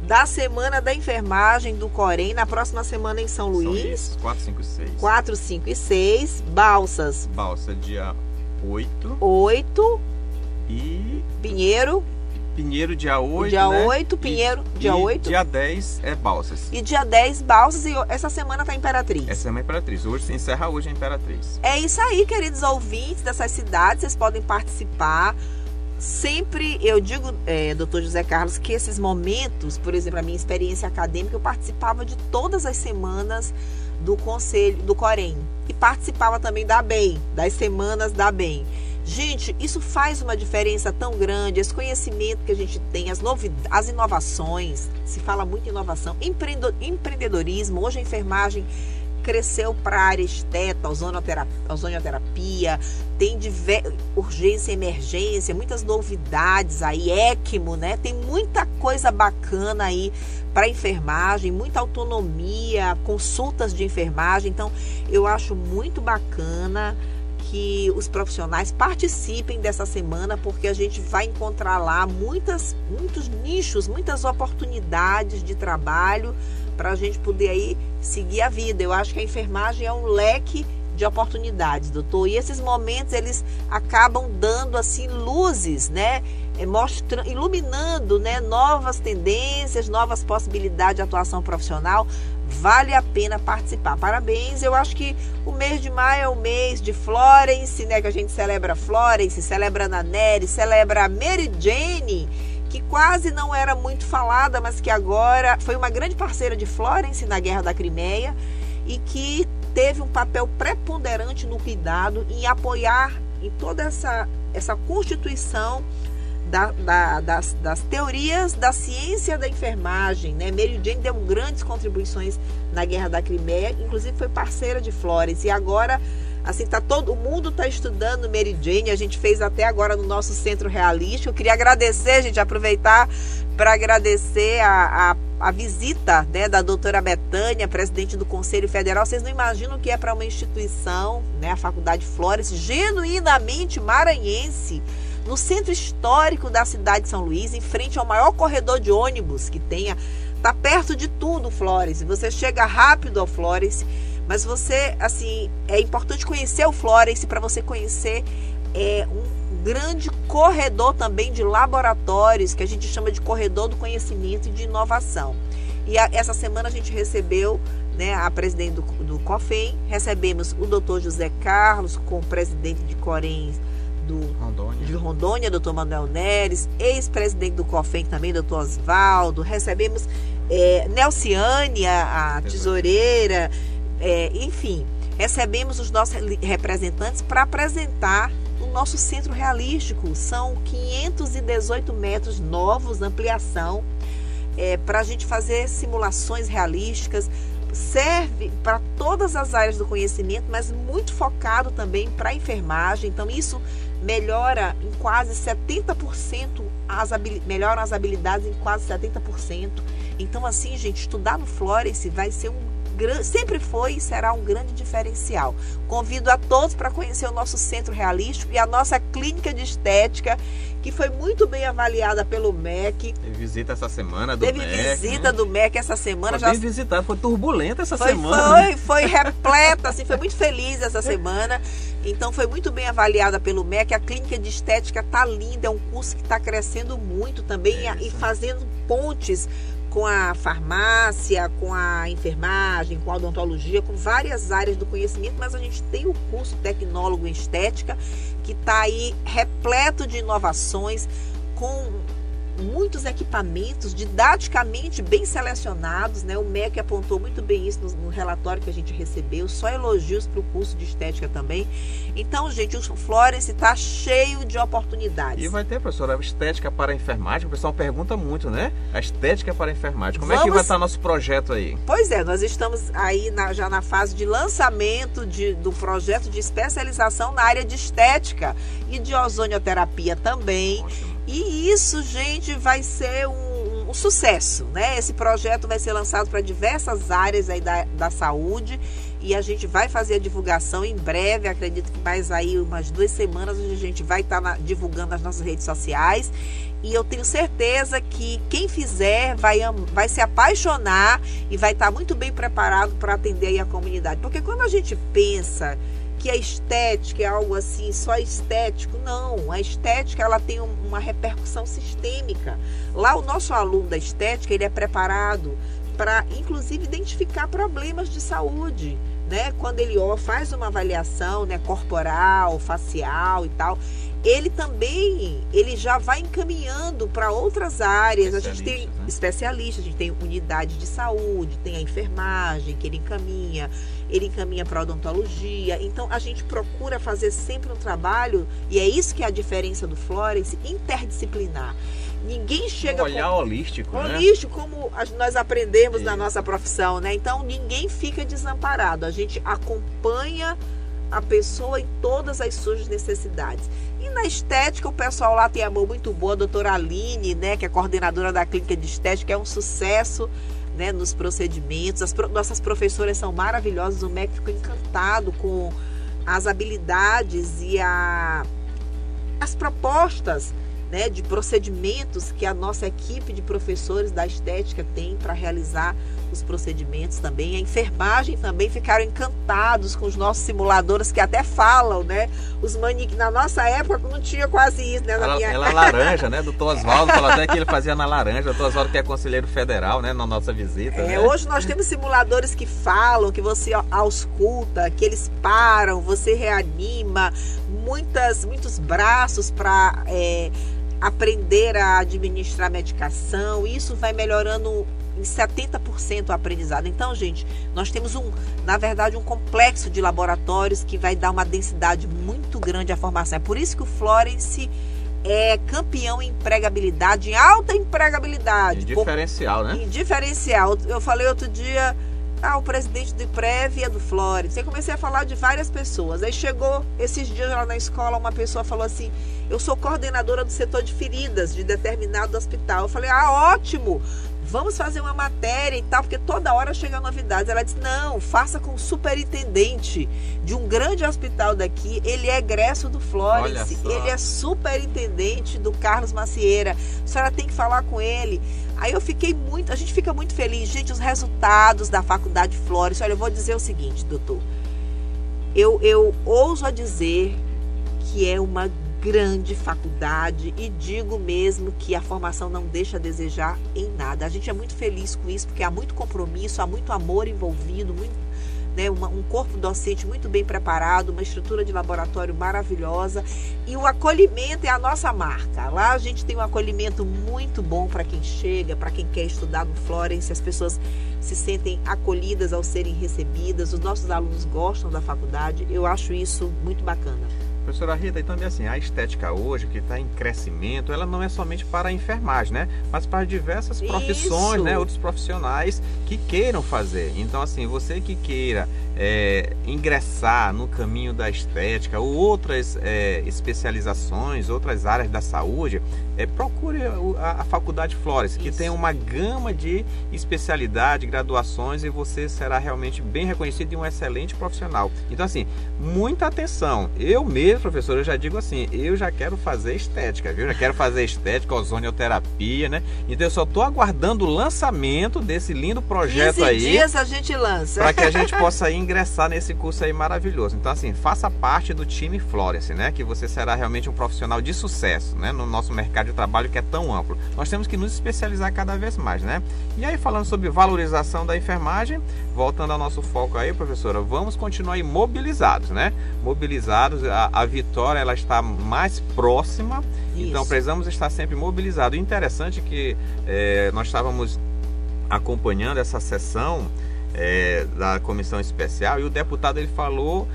da Semana da Enfermagem do Corém, na próxima semana em São Luís.
São 4, 5 e 6.
4, 5 e 6. Balsas.
Balsa dia 8.
8.
E.
Pinheiro.
Pinheiro dia 8.
Dia
né?
8, Pinheiro,
e,
dia
e
8.
Dia 10 é Balsas.
E dia 10, Balsas. E essa semana tá Imperatriz.
Essa é a Imperatriz. Hoje se encerra hoje a Imperatriz.
É isso aí, queridos ouvintes dessas cidades. Vocês podem participar. Sempre eu digo, é, doutor José Carlos, que esses momentos, por exemplo, a minha experiência acadêmica, eu participava de todas as semanas do Conselho do Corém. E participava também da BEM, das semanas da BEM. Gente, isso faz uma diferença tão grande, esse conhecimento que a gente tem, as, as inovações, se fala muito em inovação, empreendedorismo, hoje a enfermagem cresceu para a área esteta, ozonioterapia, tem diver, urgência emergência, muitas novidades aí, ECMO, né? Tem muita coisa bacana aí para enfermagem, muita autonomia, consultas de enfermagem. Então, eu acho muito bacana que os profissionais participem dessa semana, porque a gente vai encontrar lá muitas, muitos nichos, muitas oportunidades de trabalho para a gente poder aí seguir a vida. Eu acho que a enfermagem é um leque de oportunidades, doutor. E esses momentos eles acabam dando assim luzes, né? É, mostrando, iluminando, né, novas tendências, novas possibilidades de atuação profissional. Vale a pena participar. Parabéns. Eu acho que o mês de maio é o mês de Florence, né, que a gente celebra Florence, celebra a Nery, celebra Mary Jane que quase não era muito falada, mas que agora foi uma grande parceira de Florence na Guerra da Crimeia e que teve um papel preponderante no cuidado em apoiar em toda essa, essa constituição da, da, das, das, teorias da ciência da enfermagem. Né? Mary Jane deu grandes contribuições na Guerra da Crimeia, inclusive foi parceira de Florence e agora Assim, tá todo mundo está estudando Mary Jane. A gente fez até agora no nosso centro realístico. Eu queria agradecer, gente, aproveitar para agradecer a, a, a, visita né, da doutora Betânia, presidente do Conselho Federal. Vocês não imaginam o que é para uma instituição, né, a Faculdade Flores, genuinamente maranhense, no centro histórico da cidade de São Luís, em frente ao maior corredor de ônibus que tenha. Está perto de tudo, Flores. Você chega rápido ao Flores mas você, assim, é importante conhecer o Florence para você conhecer é, um grande corredor também de laboratórios, que a gente chama de corredor do conhecimento e de inovação. E a, essa semana a gente recebeu né, a presidente do, do COFEM, recebemos o doutor José Carlos, com o presidente de Corém do,
Rondônia.
de Rondônia, doutor Manuel Neres, ex-presidente do COFEM também, doutor Oswaldo, recebemos é, Nelciane, a, a tesoureira, é, enfim, recebemos os nossos representantes para apresentar o nosso centro realístico. São 518 metros novos, ampliação, é, para a gente fazer simulações realísticas. Serve para todas as áreas do conhecimento, mas muito focado também para a enfermagem. Então, isso melhora em quase 70%, as melhoram as habilidades em quase 70%. Então, assim, gente, estudar no Florence vai ser um sempre foi e será um grande diferencial. Convido a todos para conhecer o nosso centro realístico e a nossa clínica de estética, que foi muito bem avaliada pelo MEC.
Teve visita essa semana do
Teve
MEC.
Teve visita né? do MEC essa semana.
Foi já... bem visitada, foi turbulenta essa
foi,
semana.
Foi, foi repleta, assim, foi muito feliz essa semana. Então foi muito bem avaliada pelo MEC. A clínica de estética tá linda, é um curso que está crescendo muito também é e fazendo pontes com a farmácia, com a enfermagem, com a odontologia, com várias áreas do conhecimento, mas a gente tem o curso tecnólogo em estética que está aí repleto de inovações, com muitos equipamentos didaticamente bem selecionados, né? O MEC apontou muito bem isso no, no relatório que a gente recebeu, só elogios para o curso de estética também. Então, gente, o Florence está cheio de oportunidades.
E vai ter, professora, a estética para a enfermagem, o pessoal pergunta muito, né? A estética para enfermagem. Como Vamos... é que vai estar nosso projeto aí?
Pois é, nós estamos aí na, já na fase de lançamento de, do projeto de especialização na área de estética e de ozonioterapia também. Ótimo. E isso, gente, vai ser um, um, sucesso, né? Esse projeto vai ser lançado para diversas áreas aí da, da saúde e a gente vai fazer a divulgação em breve. Acredito que mais aí umas duas semanas a gente vai estar tá divulgando nas nossas redes sociais. E eu tenho certeza que quem fizer vai, vai se apaixonar e vai estar tá muito bem preparado para atender a comunidade. Porque quando a gente pensa que a estética é algo assim só estético. Não, a estética ela tem uma repercussão sistêmica. Lá o nosso aluno da estética ele é preparado para, inclusive, identificar problemas de saúde. Né? Quando ele ó, faz uma avaliação né, corporal, facial e tal, ele também ele já vai encaminhando para outras áreas. A gente tem né? especialistas, a gente tem unidade de saúde, tem a enfermagem que ele encaminha, ele encaminha para odontologia. Então a gente procura fazer sempre um trabalho, e é isso que é a diferença do Florence, interdisciplinar. Ninguém chega
um olhar com... holístico,
né? holístico, como nós aprendemos na nossa profissão, né? Então ninguém fica desamparado. A gente acompanha a pessoa em todas as suas necessidades. Na estética, o pessoal lá tem a mão muito boa, a doutora Aline, né, que é coordenadora da clínica de estética, é um sucesso né, nos procedimentos. As pro, nossas professoras são maravilhosas, o MEC ficou encantado com as habilidades e a, as propostas né, de procedimentos que a nossa equipe de professores da estética tem para realizar os procedimentos também. A enfermagem também ficaram encantados com os nossos simuladores que até falam, né? Os manequins. Na nossa época não tinha quase isso, né?
Na ela, minha... ela laranja, né? Doutor Oswaldo falou até que ele fazia na laranja. Doutor Oswaldo que é conselheiro federal, né? Na nossa visita.
É,
né?
Hoje nós temos simuladores que falam, que você ausculta, que eles param, você reanima, muitas, muitos braços para. É, aprender a administrar medicação, isso vai melhorando em 70% o aprendizado. Então, gente, nós temos um, na verdade, um complexo de laboratórios que vai dar uma densidade muito grande à formação. É por isso que o Florence é campeão em empregabilidade, em alta empregabilidade.
Em diferencial, né?
Em diferencial. Eu falei outro dia, ah, o presidente do IPREV é do Florence. Aí comecei a falar de várias pessoas. Aí chegou esses dias lá na escola, uma pessoa falou assim: Eu sou coordenadora do setor de feridas de determinado hospital. Eu falei: Ah, ótimo! Vamos fazer uma matéria e tal, porque toda hora chega novidades. Ela disse: não, faça com o superintendente de um grande hospital daqui. Ele é egresso do Florence, ele é superintendente do Carlos Macieira. A senhora tem que falar com ele. Aí eu fiquei muito, a gente fica muito feliz. Gente, os resultados da faculdade Florence. Olha, eu vou dizer o seguinte, doutor. Eu, eu ouso a dizer que é uma grande faculdade e digo mesmo que a formação não deixa a desejar em nada. A gente é muito feliz com isso porque há muito compromisso, há muito amor envolvido, muito, né, uma, um corpo docente muito bem preparado, uma estrutura de laboratório maravilhosa e o acolhimento é a nossa marca. Lá a gente tem um acolhimento muito bom para quem chega, para quem quer estudar no Florence, as pessoas se sentem acolhidas ao serem recebidas, os nossos alunos gostam da faculdade, eu acho isso muito bacana.
Professora Rita, e também assim, a estética hoje, que está em crescimento, ela não é somente para a enfermagem, né? Mas para diversas profissões, Isso. né? Outros profissionais que queiram fazer. Então, assim, você que queira é, ingressar no caminho da estética ou outras é, especializações, outras áreas da saúde, é, procure a, a Faculdade Flores, que tem uma gama de especialidade, graduações e você será realmente bem reconhecido e um excelente profissional. Então, assim, muita atenção. Eu mesmo, professor, eu já digo assim, eu já quero fazer estética, viu? Já quero fazer estética, ozonioterapia, né? Então, eu só estou aguardando o lançamento desse lindo projeto 15 aí.
dias a gente lança.
Para que a gente possa ir ingressar nesse curso aí maravilhoso. Então, assim, faça parte do time Florence, né? Que você será realmente um profissional de sucesso, né? No nosso mercado de trabalho que é tão amplo. Nós temos que nos especializar cada vez mais, né? E aí, falando sobre valorização da enfermagem, voltando ao nosso foco aí, professora, vamos continuar mobilizados, né? Mobilizados, a, a vitória ela está mais próxima, Isso. então precisamos estar sempre mobilizados. Interessante que é, nós estávamos acompanhando essa sessão é, da comissão especial e o deputado ele falou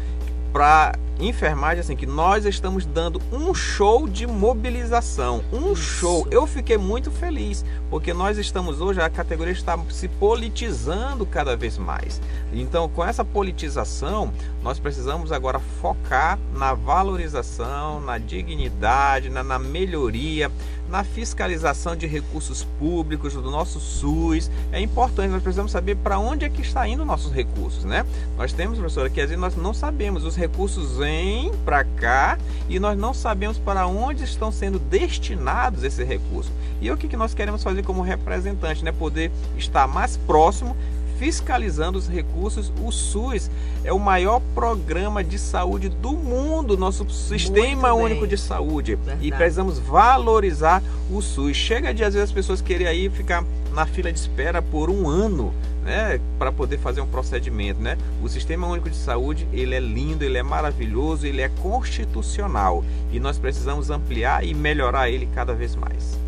para enfermagem assim que nós estamos dando um show de mobilização, um Isso. show. Eu fiquei muito feliz porque nós estamos hoje a categoria está se politizando cada vez mais. Então, com essa politização, nós precisamos agora focar na valorização, na dignidade, na, na melhoria, na fiscalização de recursos públicos do nosso SUS. É importante, nós precisamos saber para onde é que está indo nossos recursos, né? Nós temos, professora, que às vezes nós não sabemos, os recursos vêm para cá e nós não sabemos para onde estão sendo destinados esses recursos. E o que, que nós queremos fazer como representante, né? Poder estar mais próximo fiscalizando os recursos. O SUS é o maior programa de saúde do mundo, nosso sistema único de saúde. Verdade. E precisamos valorizar o SUS. Chega de às vezes as pessoas querem aí ficar na fila de espera por um ano. Né, para poder fazer um procedimento, né? O Sistema Único de Saúde, ele é lindo, ele é maravilhoso, ele é constitucional e nós precisamos ampliar e melhorar ele cada vez mais.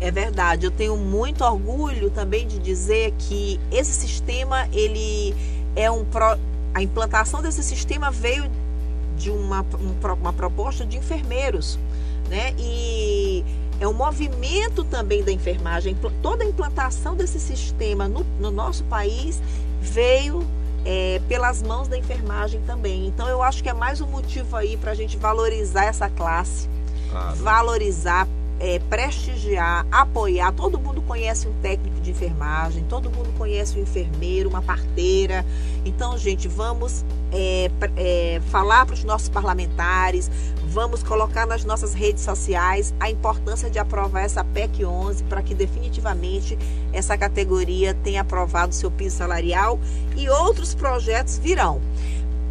É verdade. Eu tenho muito orgulho também de dizer que esse sistema, ele é um pro... a implantação desse sistema veio de uma, um, uma proposta de enfermeiros, né? E é um movimento também da enfermagem. Toda a implantação desse sistema no, no nosso país veio é, pelas mãos da enfermagem também. Então eu acho que é mais um motivo aí para a gente valorizar essa classe, claro. valorizar, é, prestigiar, apoiar. Todo mundo conhece um técnico de enfermagem, todo mundo conhece um enfermeiro, uma parteira. Então, gente, vamos é, é, falar para os nossos parlamentares, vamos colocar nas nossas redes sociais a importância de aprovar essa PEC 11 para que definitivamente essa categoria tenha aprovado seu piso salarial e outros projetos virão.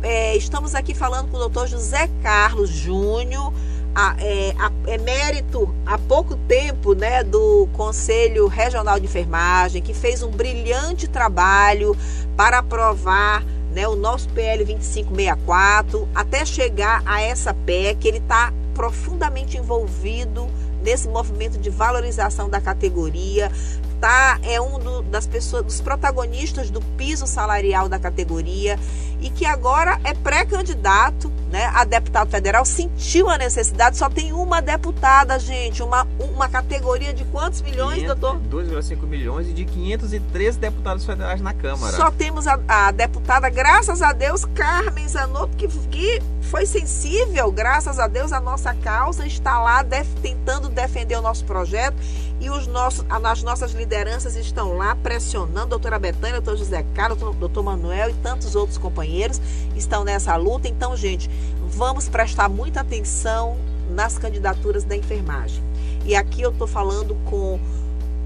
É, estamos aqui falando com o doutor José Carlos Júnior a, é, a, é mérito há pouco tempo né, do Conselho Regional de Enfermagem, que fez um brilhante trabalho para aprovar né, o nosso PL 2564, até chegar a essa PEC, ele está profundamente envolvido nesse movimento de valorização da categoria, tá é um do, das pessoas dos protagonistas do piso salarial da categoria e que agora é pré-candidato né, a deputado federal, sentiu a necessidade, só tem uma deputada, gente, uma, uma categoria de quantos milhões, 500, doutor?
2,5 milhões e de 513 deputados federais na Câmara.
Só temos a, a deputada, graças a Deus, Carmen Zanotto, que, que foi sensível, graças a Deus, a nossa causa, está lá def, tentando defender o nosso projeto e os nossos, as nossas lideranças estão lá pressionando, doutora Betânia, doutor José Carlos, doutor Manuel e tantos outros companheiros estão nessa luta. Então, gente, vamos prestar muita atenção nas candidaturas da enfermagem. E aqui eu estou falando com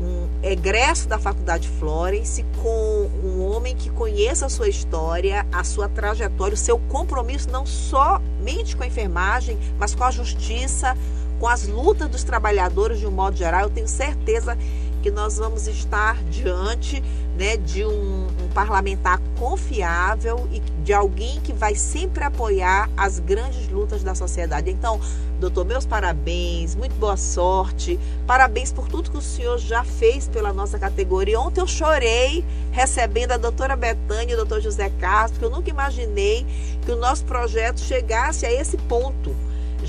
um egresso da Faculdade Florence, com um homem que conheça a sua história, a sua trajetória, o seu compromisso não somente com a enfermagem, mas com a justiça, com as lutas dos trabalhadores de um modo geral. Eu tenho certeza que nós vamos estar diante né, de um, um, parlamentar confiável e de alguém que vai sempre apoiar as grandes lutas da sociedade. Então, doutor, meus parabéns, muito boa sorte, parabéns por tudo que o senhor já fez pela nossa categoria. Ontem eu chorei recebendo a doutora Betânia e o doutor José Carlos, porque eu nunca imaginei que o nosso projeto chegasse a esse ponto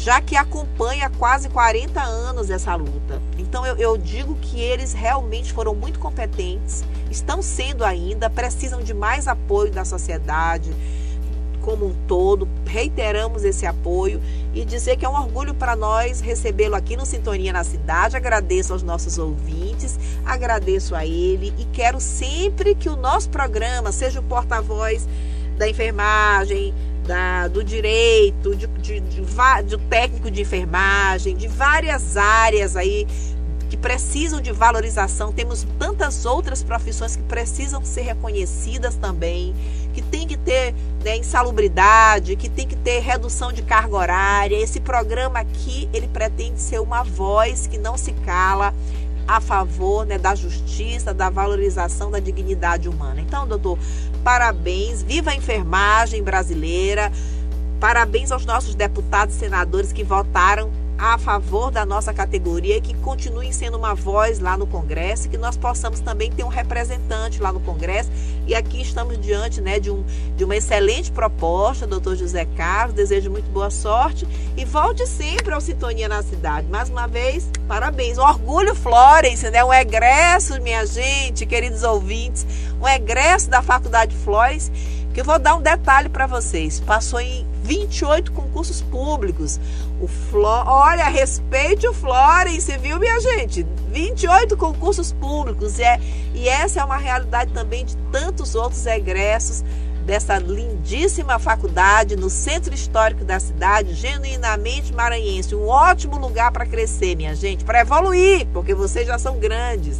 já que acompanha quase 40 anos essa luta. Então eu, eu, digo que eles realmente foram muito competentes, estão sendo ainda, precisam de mais apoio da sociedade como um todo. Reiteramos esse apoio e dizer que é um orgulho para nós recebê-lo aqui no Sintonia na Cidade. Agradeço aos nossos ouvintes, agradeço a ele e quero sempre que o nosso programa seja o porta-voz da enfermagem, da, do direito, de, de, de, de técnico de enfermagem, de várias áreas aí que precisam de valorização. Temos tantas outras profissões que precisam ser reconhecidas também, que tem que ter né, insalubridade, que tem que ter redução de carga horária. Esse programa aqui, ele pretende ser uma voz que não se cala a favor né, da justiça, da valorização da dignidade humana. Então, doutor, parabéns, viva a enfermagem brasileira, parabéns aos nossos deputados e senadores que votaram a favor da nossa categoria que continuem sendo uma voz lá no Congresso, que nós possamos também ter um representante lá no Congresso. E aqui estamos diante né, de, um, de uma excelente proposta, doutor José Carlos. Desejo muito boa sorte e volte sempre ao Sintonia na Cidade. Mais uma vez, parabéns. Um orgulho Florence, né? um egresso, minha gente, queridos ouvintes, um egresso da Faculdade Florence, que eu vou dar um detalhe para vocês. Passou em 28 concursos públicos. O Flo... Olha, respeite o Florence, viu, minha gente? 28 concursos públicos. E, é... e essa é uma realidade também de tantos outros egressos dessa lindíssima faculdade no centro histórico da cidade, genuinamente maranhense. Um ótimo lugar para crescer, minha gente, para evoluir, porque vocês já são grandes.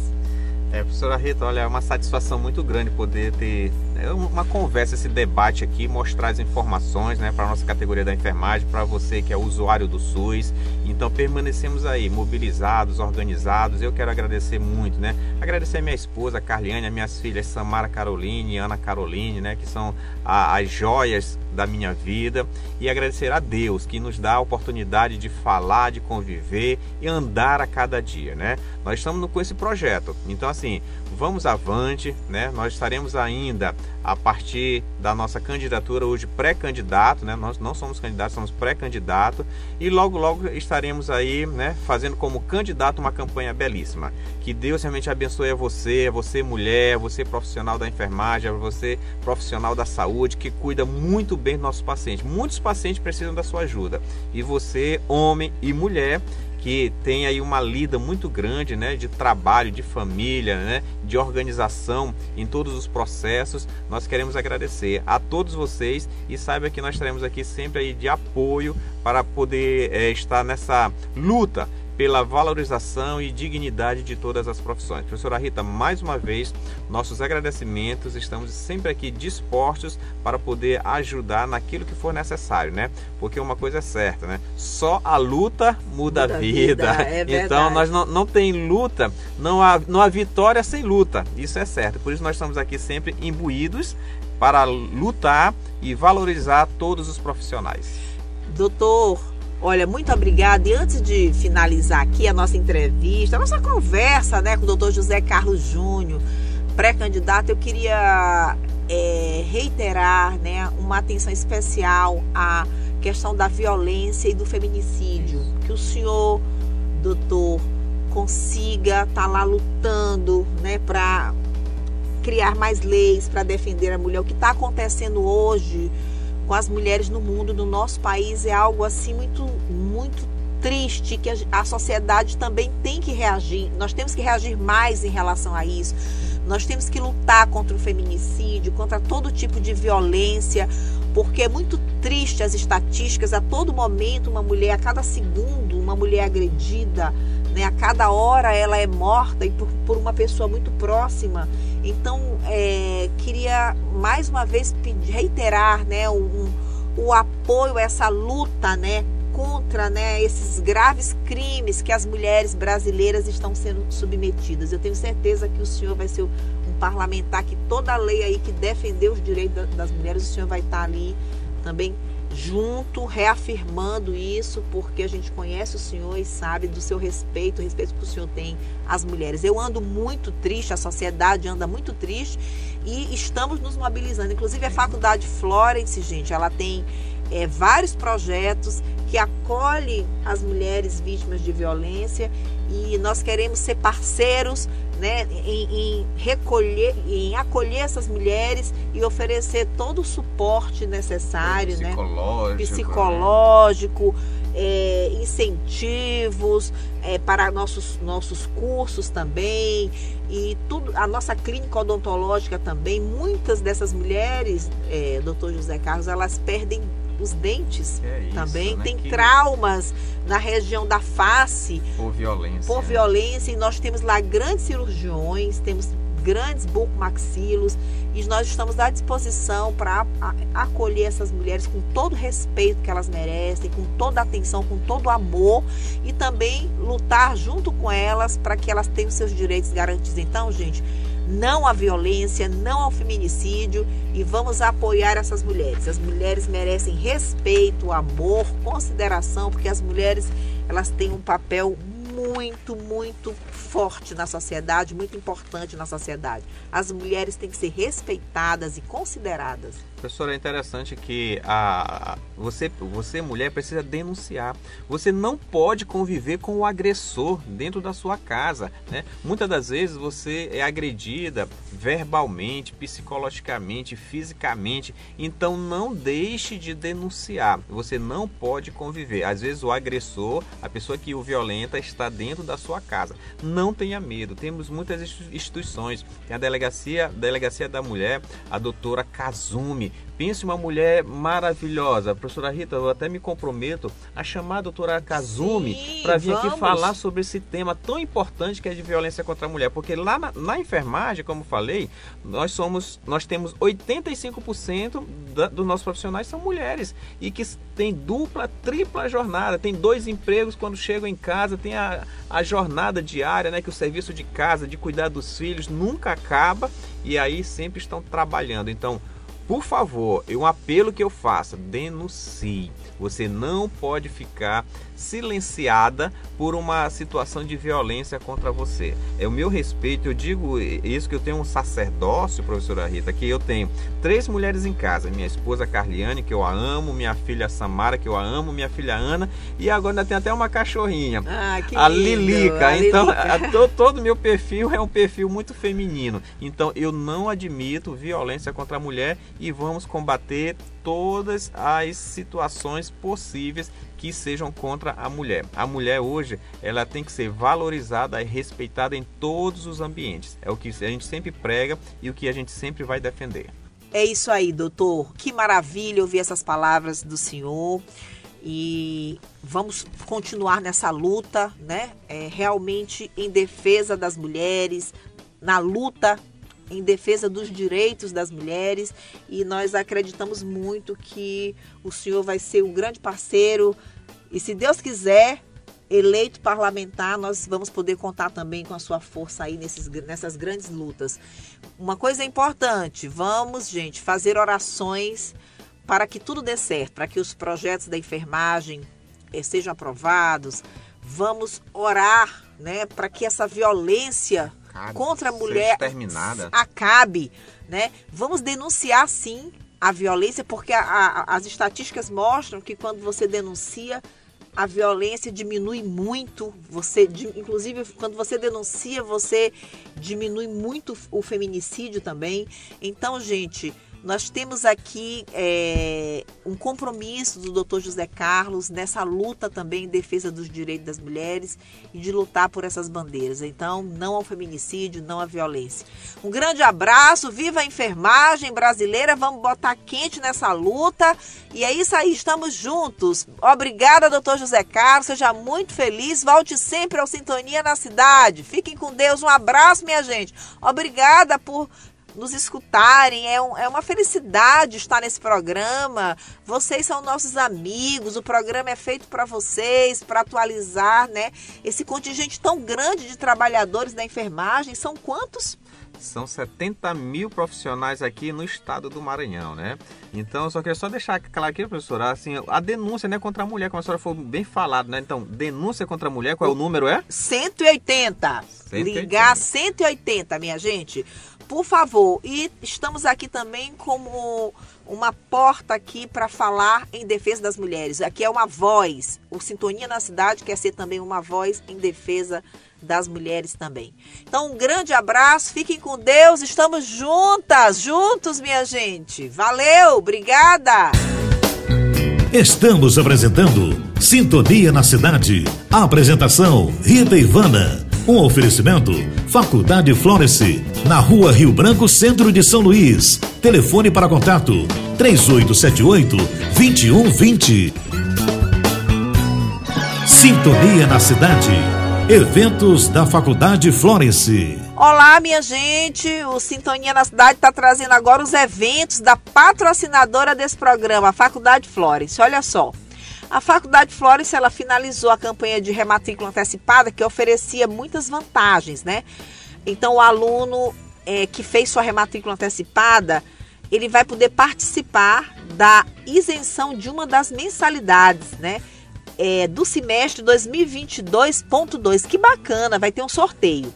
É, professora Rita, olha, é uma satisfação muito grande poder ter né, uma conversa, esse debate aqui, mostrar as informações né, para a nossa categoria da enfermagem, para você que é usuário do SUS. Então permanecemos aí, mobilizados, organizados. Eu quero agradecer muito, né? Agradecer a minha esposa, Carliane, as minhas filhas Samara Caroline e Ana Caroline, né? Que são a, as joias da minha vida e agradecer a Deus que nos dá a oportunidade de falar, de conviver e andar a cada dia, né? Nós estamos com esse projeto. Então assim, vamos avante, né? Nós estaremos ainda a partir da nossa candidatura hoje pré-candidato, né? Nós não somos candidatos, somos pré-candidato e logo logo estaremos aí, né, fazendo como candidato uma campanha belíssima. Que Deus realmente abençoe a você, a você mulher, a você profissional da enfermagem, a você profissional da saúde que cuida muito bem dos nossos pacientes. Muitos pacientes precisam da sua ajuda. E você, homem e mulher, que tem aí uma lida muito grande né, de trabalho, de família, né, de organização em todos os processos. Nós queremos agradecer a todos vocês e saiba que nós estaremos aqui sempre aí de apoio para poder é, estar nessa luta pela valorização e dignidade de todas as profissões. Professora Rita, mais uma vez, nossos agradecimentos, estamos sempre aqui dispostos para poder ajudar naquilo que for necessário, né? Porque uma coisa é certa, né? Só a luta muda, muda a vida. vida. É então, nós não, não tem luta, não há, não há vitória sem luta. Isso é certo. Por isso nós estamos aqui sempre imbuídos para lutar e valorizar todos os profissionais.
Doutor Olha, muito obrigada. E antes de finalizar aqui a nossa entrevista, a nossa conversa né, com o doutor José Carlos Júnior, pré-candidato, eu queria é, reiterar né, uma atenção especial à questão da violência e do feminicídio. Que o senhor, doutor, consiga estar tá lá lutando né, para criar mais leis para defender a mulher. O que está acontecendo hoje com as mulheres no mundo, no nosso país, é algo assim muito, muito triste que a, sociedade também tem que reagir. Nós temos que reagir mais em relação a isso. Nós temos que lutar contra o feminicídio, contra todo tipo de violência, porque é muito triste as estatísticas. A todo momento, uma mulher, a cada segundo, uma mulher agredida, né? a cada hora ela é morta e por, por uma pessoa muito próxima. Então, é, queria mais uma vez pedir, reiterar né, um, o apoio a essa luta né, contra né, esses graves crimes que as mulheres brasileiras estão sendo submetidas. Eu tenho certeza que o senhor vai ser um parlamentar que toda a lei aí que defendeu os direitos das mulheres, o senhor vai estar ali também junto, reafirmando isso, porque a gente conhece o Senhor e sabe do seu respeito, o respeito que o Senhor tem às mulheres. Eu ando muito triste, a sociedade anda muito triste e estamos nos mobilizando. Inclusive a Faculdade Florence, gente, ela tem é, vários projetos que acolhem as mulheres vítimas de violência e nós queremos ser parceiros né, em, em, recolher, em acolher essas mulheres e oferecer todo o suporte necessário,
né, psicológico,
né, psicológico, é, incentivos é, para nossos, nossos cursos também e tudo a nossa clínica odontológica também. Muitas dessas mulheres, é, doutor José Carlos, elas perdem os dentes é isso, também. Né? Tem que... traumas na região da face.
Por violência.
Por violência. E nós temos lá grandes cirurgiões, temos grandes bucomaxilos e nós estamos à disposição para acolher essas mulheres com todo o respeito que elas merecem, com toda a atenção, com todo o amor e também lutar junto com elas para que elas tenham seus direitos garantidos. Então, gente, não à violência, não ao feminicídio e vamos apoiar essas mulheres. As mulheres merecem respeito, amor, consideração, porque as mulheres elas têm um papel muito, muito forte na sociedade, muito importante na sociedade. As mulheres têm que ser respeitadas e consideradas.
Professora, é interessante que a, você, você, mulher, precisa denunciar. Você não pode conviver com o agressor dentro da sua casa. Né? Muitas das vezes você é agredida verbalmente, psicologicamente, fisicamente. Então não deixe de denunciar. Você não pode conviver. Às vezes o agressor, a pessoa que o violenta, está dentro da sua casa. Não tenha medo. Temos muitas instituições. Tem a delegacia, delegacia da mulher, a doutora Kazumi Pense uma mulher maravilhosa. Professora Rita, eu até me comprometo a chamar a doutora Kazumi para vir vamos. aqui falar sobre esse tema tão importante que é de violência contra a mulher. Porque lá na, na enfermagem, como falei, nós somos, nós temos 85% da, dos nossos profissionais são mulheres e que tem dupla, tripla jornada, tem dois empregos quando chegam em casa, tem a, a jornada diária, né, que o serviço de casa, de cuidar dos filhos nunca acaba e aí sempre estão trabalhando. Então, por favor, um apelo que eu faço, denuncie. Você não pode ficar silenciada por uma situação de violência contra você. É o meu respeito, eu digo isso que eu tenho um sacerdócio, professora Rita, que eu tenho três mulheres em casa, minha esposa Carliane, que eu a amo, minha filha Samara, que eu a amo, minha filha Ana, e agora ainda tem até uma cachorrinha,
ah,
a Lilica. A então, Lilica. todo o meu perfil é um perfil muito feminino. Então, eu não admito violência contra a mulher e vamos combater todas as situações possíveis que sejam contra a mulher. A mulher hoje, ela tem que ser valorizada e respeitada em todos os ambientes. É o que a gente sempre prega e o que a gente sempre vai defender.
É isso aí, doutor. Que maravilha ouvir essas palavras do senhor. E vamos continuar nessa luta, né? É, realmente em defesa das mulheres, na luta em defesa dos direitos das mulheres e nós acreditamos muito que o senhor vai ser um grande parceiro e se Deus quiser, eleito parlamentar, nós vamos poder contar também com a sua força aí nesses, nessas grandes lutas. Uma coisa importante, vamos, gente, fazer orações para que tudo dê certo, para que os projetos da enfermagem eh, sejam aprovados. Vamos orar, né, para que essa violência acabe, contra a mulher acabe, né? Vamos denunciar sim a violência, porque a, a, as estatísticas mostram que quando você denuncia, a violência diminui muito. Você, inclusive, quando você denuncia, você diminui muito o feminicídio também. Então, gente, nós temos aqui é, um compromisso do Dr. José Carlos nessa luta também em defesa dos direitos das mulheres e de lutar por essas bandeiras. Então, não ao feminicídio, não à violência. Um grande abraço, viva a enfermagem brasileira, vamos botar quente nessa luta. E é isso aí, estamos juntos. Obrigada, doutor José Carlos, seja muito feliz, volte sempre ao Sintonia na Cidade. Fiquem com Deus, um abraço, minha gente. Obrigada por nos escutarem. É, um, é uma felicidade estar nesse programa. Vocês são nossos amigos. O programa é feito para vocês, para atualizar, né? Esse contingente tão grande de trabalhadores da enfermagem. São quantos?
São 70 mil profissionais aqui no estado do Maranhão, né? Então, eu só queria só deixar claro aqui, professora, assim, a denúncia né, contra a mulher, como a senhora foi bem falado, né? Então, denúncia contra a mulher, qual é o número? É?
180. 180. Ligar 180, minha gente por favor. E estamos aqui também como uma porta aqui para falar em defesa das mulheres. Aqui é uma voz. O Sintonia na Cidade quer ser também uma voz em defesa das mulheres também. Então, um grande abraço, fiquem com Deus, estamos juntas, juntos, minha gente. Valeu, obrigada.
Estamos apresentando Sintonia na Cidade. Apresentação Rita Ivana. Um oferecimento Faculdade Florence, na Rua Rio Branco, Centro de São Luís. Telefone para contato 3878 2120. Sintonia na cidade. Eventos da Faculdade Florence.
Olá, minha gente. O Sintonia na Cidade está trazendo agora os eventos da patrocinadora desse programa, a Faculdade Florence. Olha só. A Faculdade Florence ela finalizou a campanha de rematrícula antecipada que oferecia muitas vantagens, né? Então, o aluno é, que fez sua rematrícula antecipada, ele vai poder participar da isenção de uma das mensalidades, né? É, do semestre 2022.2. Que bacana, vai ter um sorteio.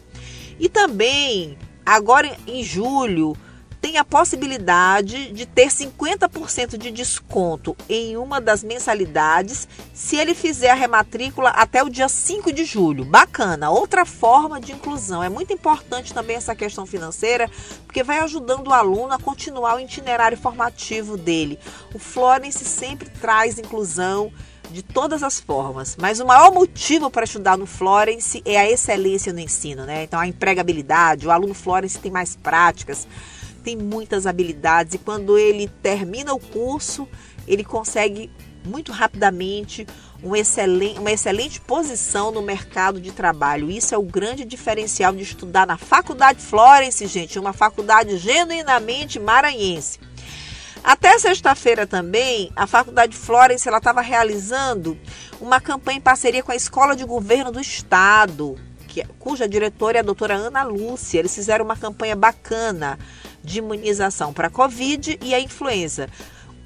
E também, agora em julho, tem a possibilidade de ter 50% de desconto em uma das mensalidades se ele fizer a rematrícula até o dia 5 de julho. Bacana, outra forma de inclusão. É muito importante também essa questão financeira, porque vai ajudando o aluno a continuar o itinerário formativo dele. O Florence sempre traz inclusão de todas as formas, mas o maior motivo para estudar no Florence é a excelência no ensino, né? Então a empregabilidade, o aluno Florence tem mais práticas, tem muitas habilidades e quando ele termina o curso, ele consegue muito rapidamente um excelente, uma excelente posição no mercado de trabalho. Isso é o grande diferencial de estudar na Faculdade Florence, gente, uma faculdade genuinamente maranhense. Até sexta-feira também, a Faculdade Florence estava realizando uma campanha em parceria com a Escola de Governo do Estado, que, cuja diretora é a doutora Ana Lúcia. Eles fizeram uma campanha bacana de imunização para a Covid e a influenza.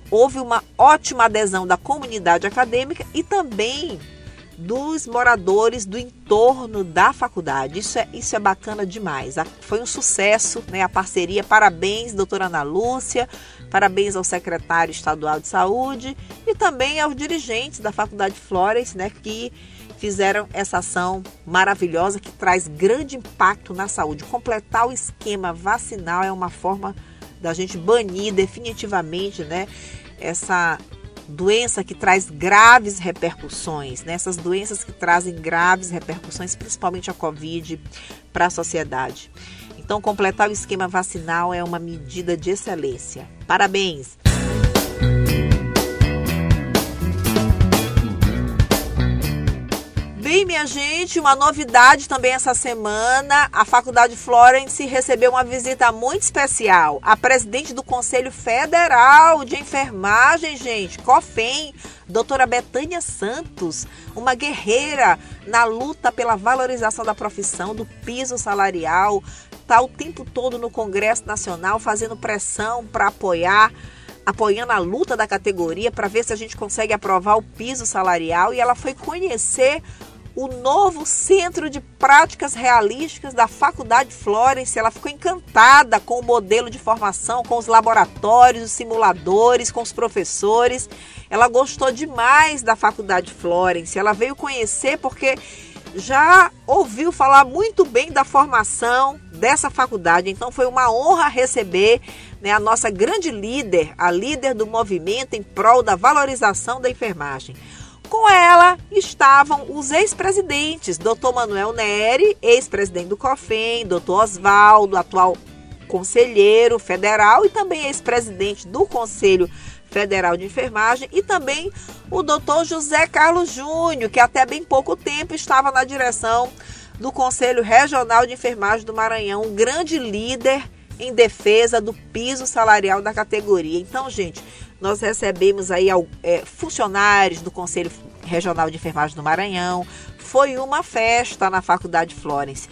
Houve uma ótima adesão da comunidade acadêmica e também dos moradores do entorno da faculdade. Isso é, isso é bacana demais. Foi um sucesso, né? A parceria. Parabéns, doutora Ana Lúcia, parabéns ao secretário estadual de saúde e também aos dirigentes da Faculdade Flores, né? Que fizeram essa ação maravilhosa que traz grande impacto na saúde. Completar o esquema vacinal é uma forma da gente banir definitivamente, né? Essa doença que traz graves repercussões, né? essas doenças que trazem graves repercussões, principalmente a Covid, para a sociedade. Então, completar o esquema vacinal é uma medida de excelência. Parabéns! Bem, minha gente, uma novidade também essa semana. A Faculdade Florence recebeu uma visita muito especial. A presidente do Conselho Federal de Enfermagem, gente, COFEM, doutora Betânia Santos, uma guerreira na luta pela valorização da profissão, do piso salarial, está o tempo todo no Congresso Nacional fazendo pressão para apoiar apoiando a luta da categoria para ver se a gente consegue aprovar o piso salarial e ela foi conhecer o novo Centro de Práticas Realísticas da Faculdade Florence. Ela ficou encantada com o modelo de formação, com os laboratórios, os simuladores, com os professores. Ela gostou demais da Faculdade Florence. Ela veio conhecer porque já ouviu falar muito bem da formação dessa faculdade. Então foi uma honra receber né, a nossa grande líder, a líder do movimento em prol da valorização da enfermagem. Com ela estavam os ex-presidentes, Dr. Manuel Neri, ex-presidente do COFEM, Dr. Oswaldo, atual conselheiro federal e também ex-presidente do Conselho Federal de Enfermagem, e também o Dr. José Carlos Júnior, que até bem pouco tempo estava na direção do Conselho Regional de Enfermagem do Maranhão, um grande líder em defesa do piso salarial da categoria. Então, gente, nós recebemos aí é, funcionários do Conselho Regional de Enfermagem do Maranhão. Foi uma festa na Faculdade Florence.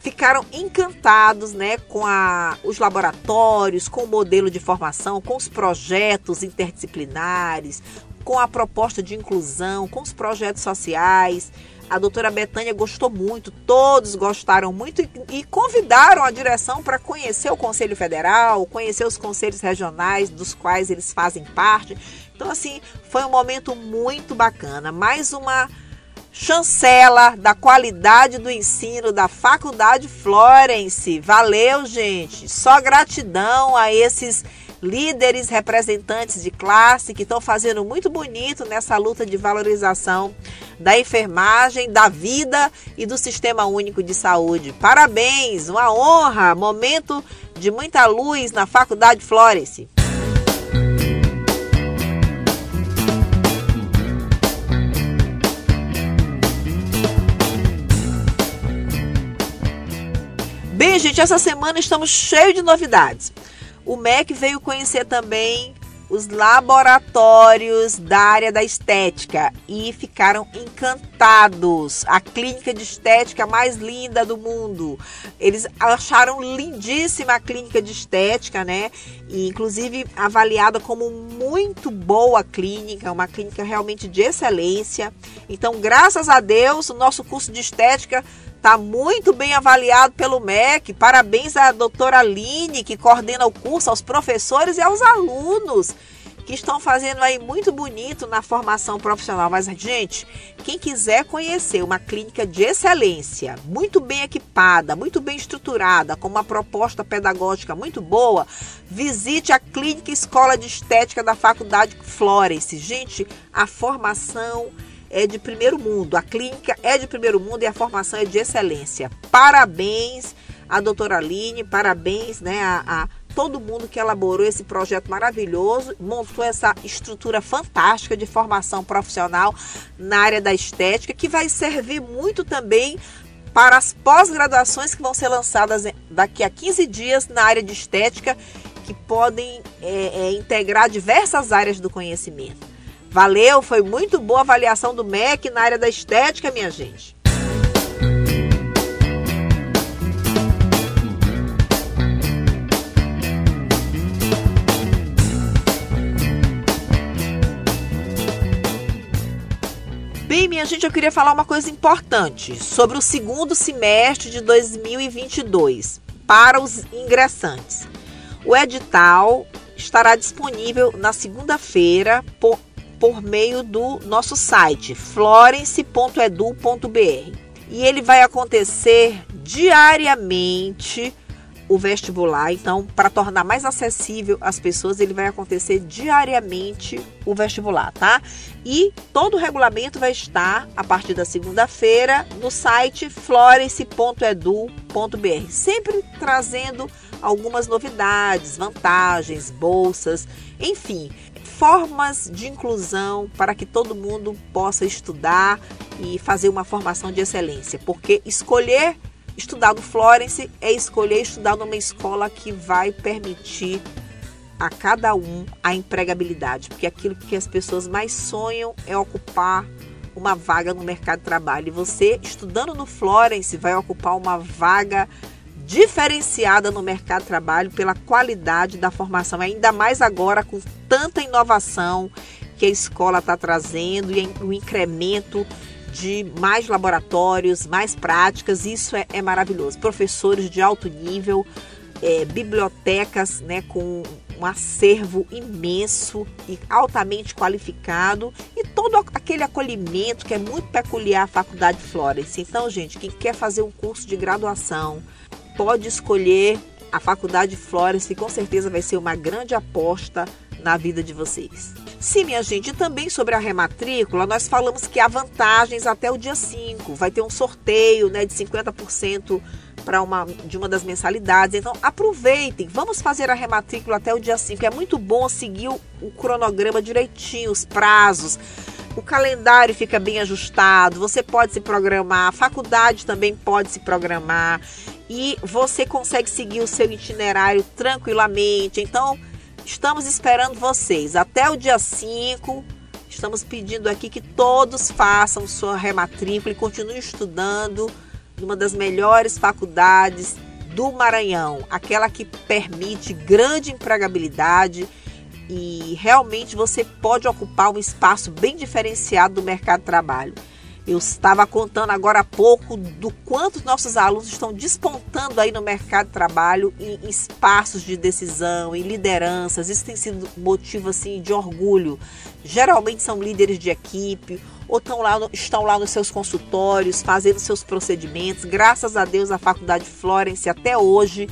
Ficaram encantados né, com a, os laboratórios, com o modelo de formação, com os projetos interdisciplinares, com a proposta de inclusão, com os projetos sociais. A doutora Betânia gostou muito, todos gostaram muito e, e convidaram a direção para conhecer o Conselho Federal, conhecer os conselhos regionais dos quais eles fazem parte. Então, assim, foi um momento muito bacana. Mais uma chancela da qualidade do ensino da Faculdade Florence. Valeu, gente. Só gratidão a esses líderes, representantes de classe que estão fazendo muito bonito nessa luta de valorização da enfermagem, da vida e do Sistema Único de Saúde. Parabéns, uma honra, momento de muita luz na Faculdade Florence. Bem, gente, essa semana estamos cheios de novidades. O MEC veio conhecer também os laboratórios da área da estética e ficaram encantados. A clínica de estética mais linda do mundo. Eles acharam lindíssima a clínica de estética, né? E inclusive avaliada como muito boa clínica, uma clínica realmente de excelência. Então, graças a Deus, o nosso curso de estética Está muito bem avaliado pelo MEC. Parabéns à doutora Aline, que coordena o curso, aos professores e aos alunos que estão fazendo aí muito bonito na formação profissional. Mas, gente, quem quiser conhecer uma clínica de excelência, muito bem equipada, muito bem estruturada, com uma proposta pedagógica muito boa, visite a Clínica Escola de Estética da Faculdade Florence. Gente, a formação é de primeiro mundo, a clínica é de primeiro mundo e a formação é de excelência. Parabéns à doutora Aline, parabéns né, a, a todo mundo que elaborou esse projeto maravilhoso, montou essa estrutura fantástica de formação profissional na área da estética, que vai servir muito também para as pós-graduações que vão ser lançadas daqui a 15 dias na área de estética, que podem é, é, integrar diversas áreas do conhecimento. Valeu, foi muito boa a avaliação do MEC na área da estética, minha gente. Bem, minha gente, eu queria falar uma coisa importante sobre o segundo semestre de 2022 para os ingressantes. O edital estará disponível na segunda-feira por por meio do nosso site florence.edu.br. E ele vai acontecer diariamente o vestibular. Então, para tornar mais acessível às pessoas, ele vai acontecer diariamente o vestibular, tá? E todo o regulamento vai estar a partir da segunda-feira no site florence.edu.br, sempre trazendo algumas novidades, vantagens, bolsas, enfim, formas de inclusão para que todo mundo possa estudar e fazer uma formação de excelência, porque escolher estudar no Florence é escolher estudar numa escola que vai permitir a cada um a empregabilidade, porque aquilo que as pessoas mais sonham é ocupar uma vaga no mercado de trabalho. E você, estudando no Florence, vai ocupar uma vaga diferenciada no mercado de trabalho pela qualidade da formação, ainda mais agora com tanta inovação que a escola está trazendo e o incremento de mais laboratórios, mais práticas, isso é, é maravilhoso. Professores de alto nível, é, bibliotecas né, com um acervo imenso e altamente qualificado e todo aquele acolhimento que é muito peculiar à Faculdade Florence. Então, gente, quem quer fazer um curso de graduação, pode escolher a Faculdade Flores, que com certeza vai ser uma grande aposta na vida de vocês. Sim, minha gente, e também sobre a rematrícula, nós falamos que há vantagens até o dia 5. Vai ter um sorteio né, de 50% para uma de uma das mensalidades. Então, aproveitem, vamos fazer a rematrícula até o dia 5. É muito bom seguir o, o cronograma direitinho, os prazos. O calendário fica bem ajustado, você pode se programar, a faculdade também pode se programar e você consegue seguir o seu itinerário tranquilamente. Então, estamos esperando vocês até o dia 5. Estamos pedindo aqui que todos façam sua rematrícula e continuem estudando numa das melhores faculdades do Maranhão, aquela que permite grande empregabilidade e realmente você pode ocupar um espaço bem diferenciado do mercado de trabalho. Eu estava contando agora há pouco do quanto nossos alunos estão despontando aí no mercado de trabalho em espaços de decisão, em lideranças. Isso tem sido motivo assim de orgulho. Geralmente são líderes de equipe ou estão lá, estão lá nos seus consultórios fazendo seus procedimentos. Graças a Deus a Faculdade Florence até hoje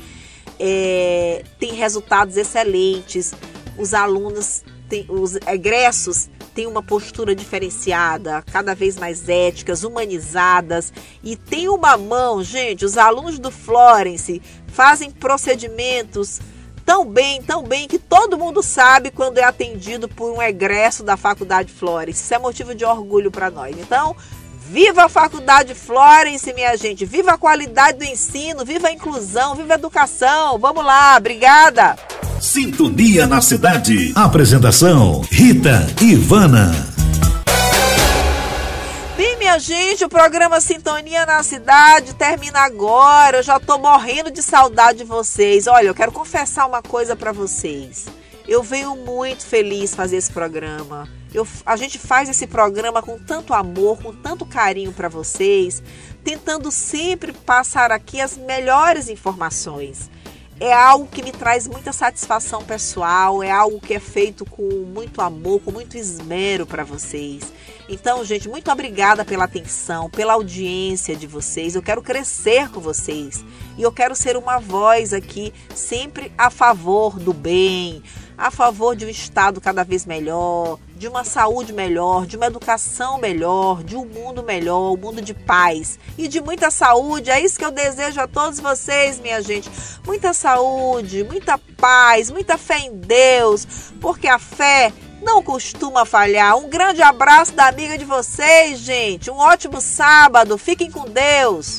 é, tem resultados excelentes. Os alunos, têm, os egressos têm uma postura diferenciada, cada vez mais éticas, humanizadas e tem uma mão, gente, os alunos do Florence fazem procedimentos tão bem, tão bem que todo mundo sabe quando é atendido por um egresso da Faculdade Florence. Isso é motivo de orgulho para nós. Então, Viva a Faculdade Florence, minha gente. Viva a qualidade do ensino, viva a inclusão, viva a educação. Vamos lá, obrigada.
Sintonia na cidade. Apresentação: Rita Ivana.
Bem, minha gente, o programa Sintonia na Cidade termina agora. Eu já tô morrendo de saudade de vocês. Olha, eu quero confessar uma coisa para vocês. Eu venho muito feliz fazer esse programa. Eu, a gente faz esse programa com tanto amor, com tanto carinho para vocês, tentando sempre passar aqui as melhores informações. É algo que me traz muita satisfação pessoal, é algo que é feito com muito amor, com muito esmero para vocês. Então, gente, muito obrigada pela atenção, pela audiência de vocês. Eu quero crescer com vocês e eu quero ser uma voz aqui sempre a favor do bem, a favor de um Estado cada vez melhor, de uma saúde melhor, de uma educação melhor, de um mundo melhor, um mundo de paz e de muita saúde. É isso que eu desejo a todos vocês, minha gente. Muita saúde, muita paz, muita fé em Deus, porque a fé não costuma falhar. Um grande abraço da amiga de vocês, gente. Um ótimo sábado. Fiquem com Deus.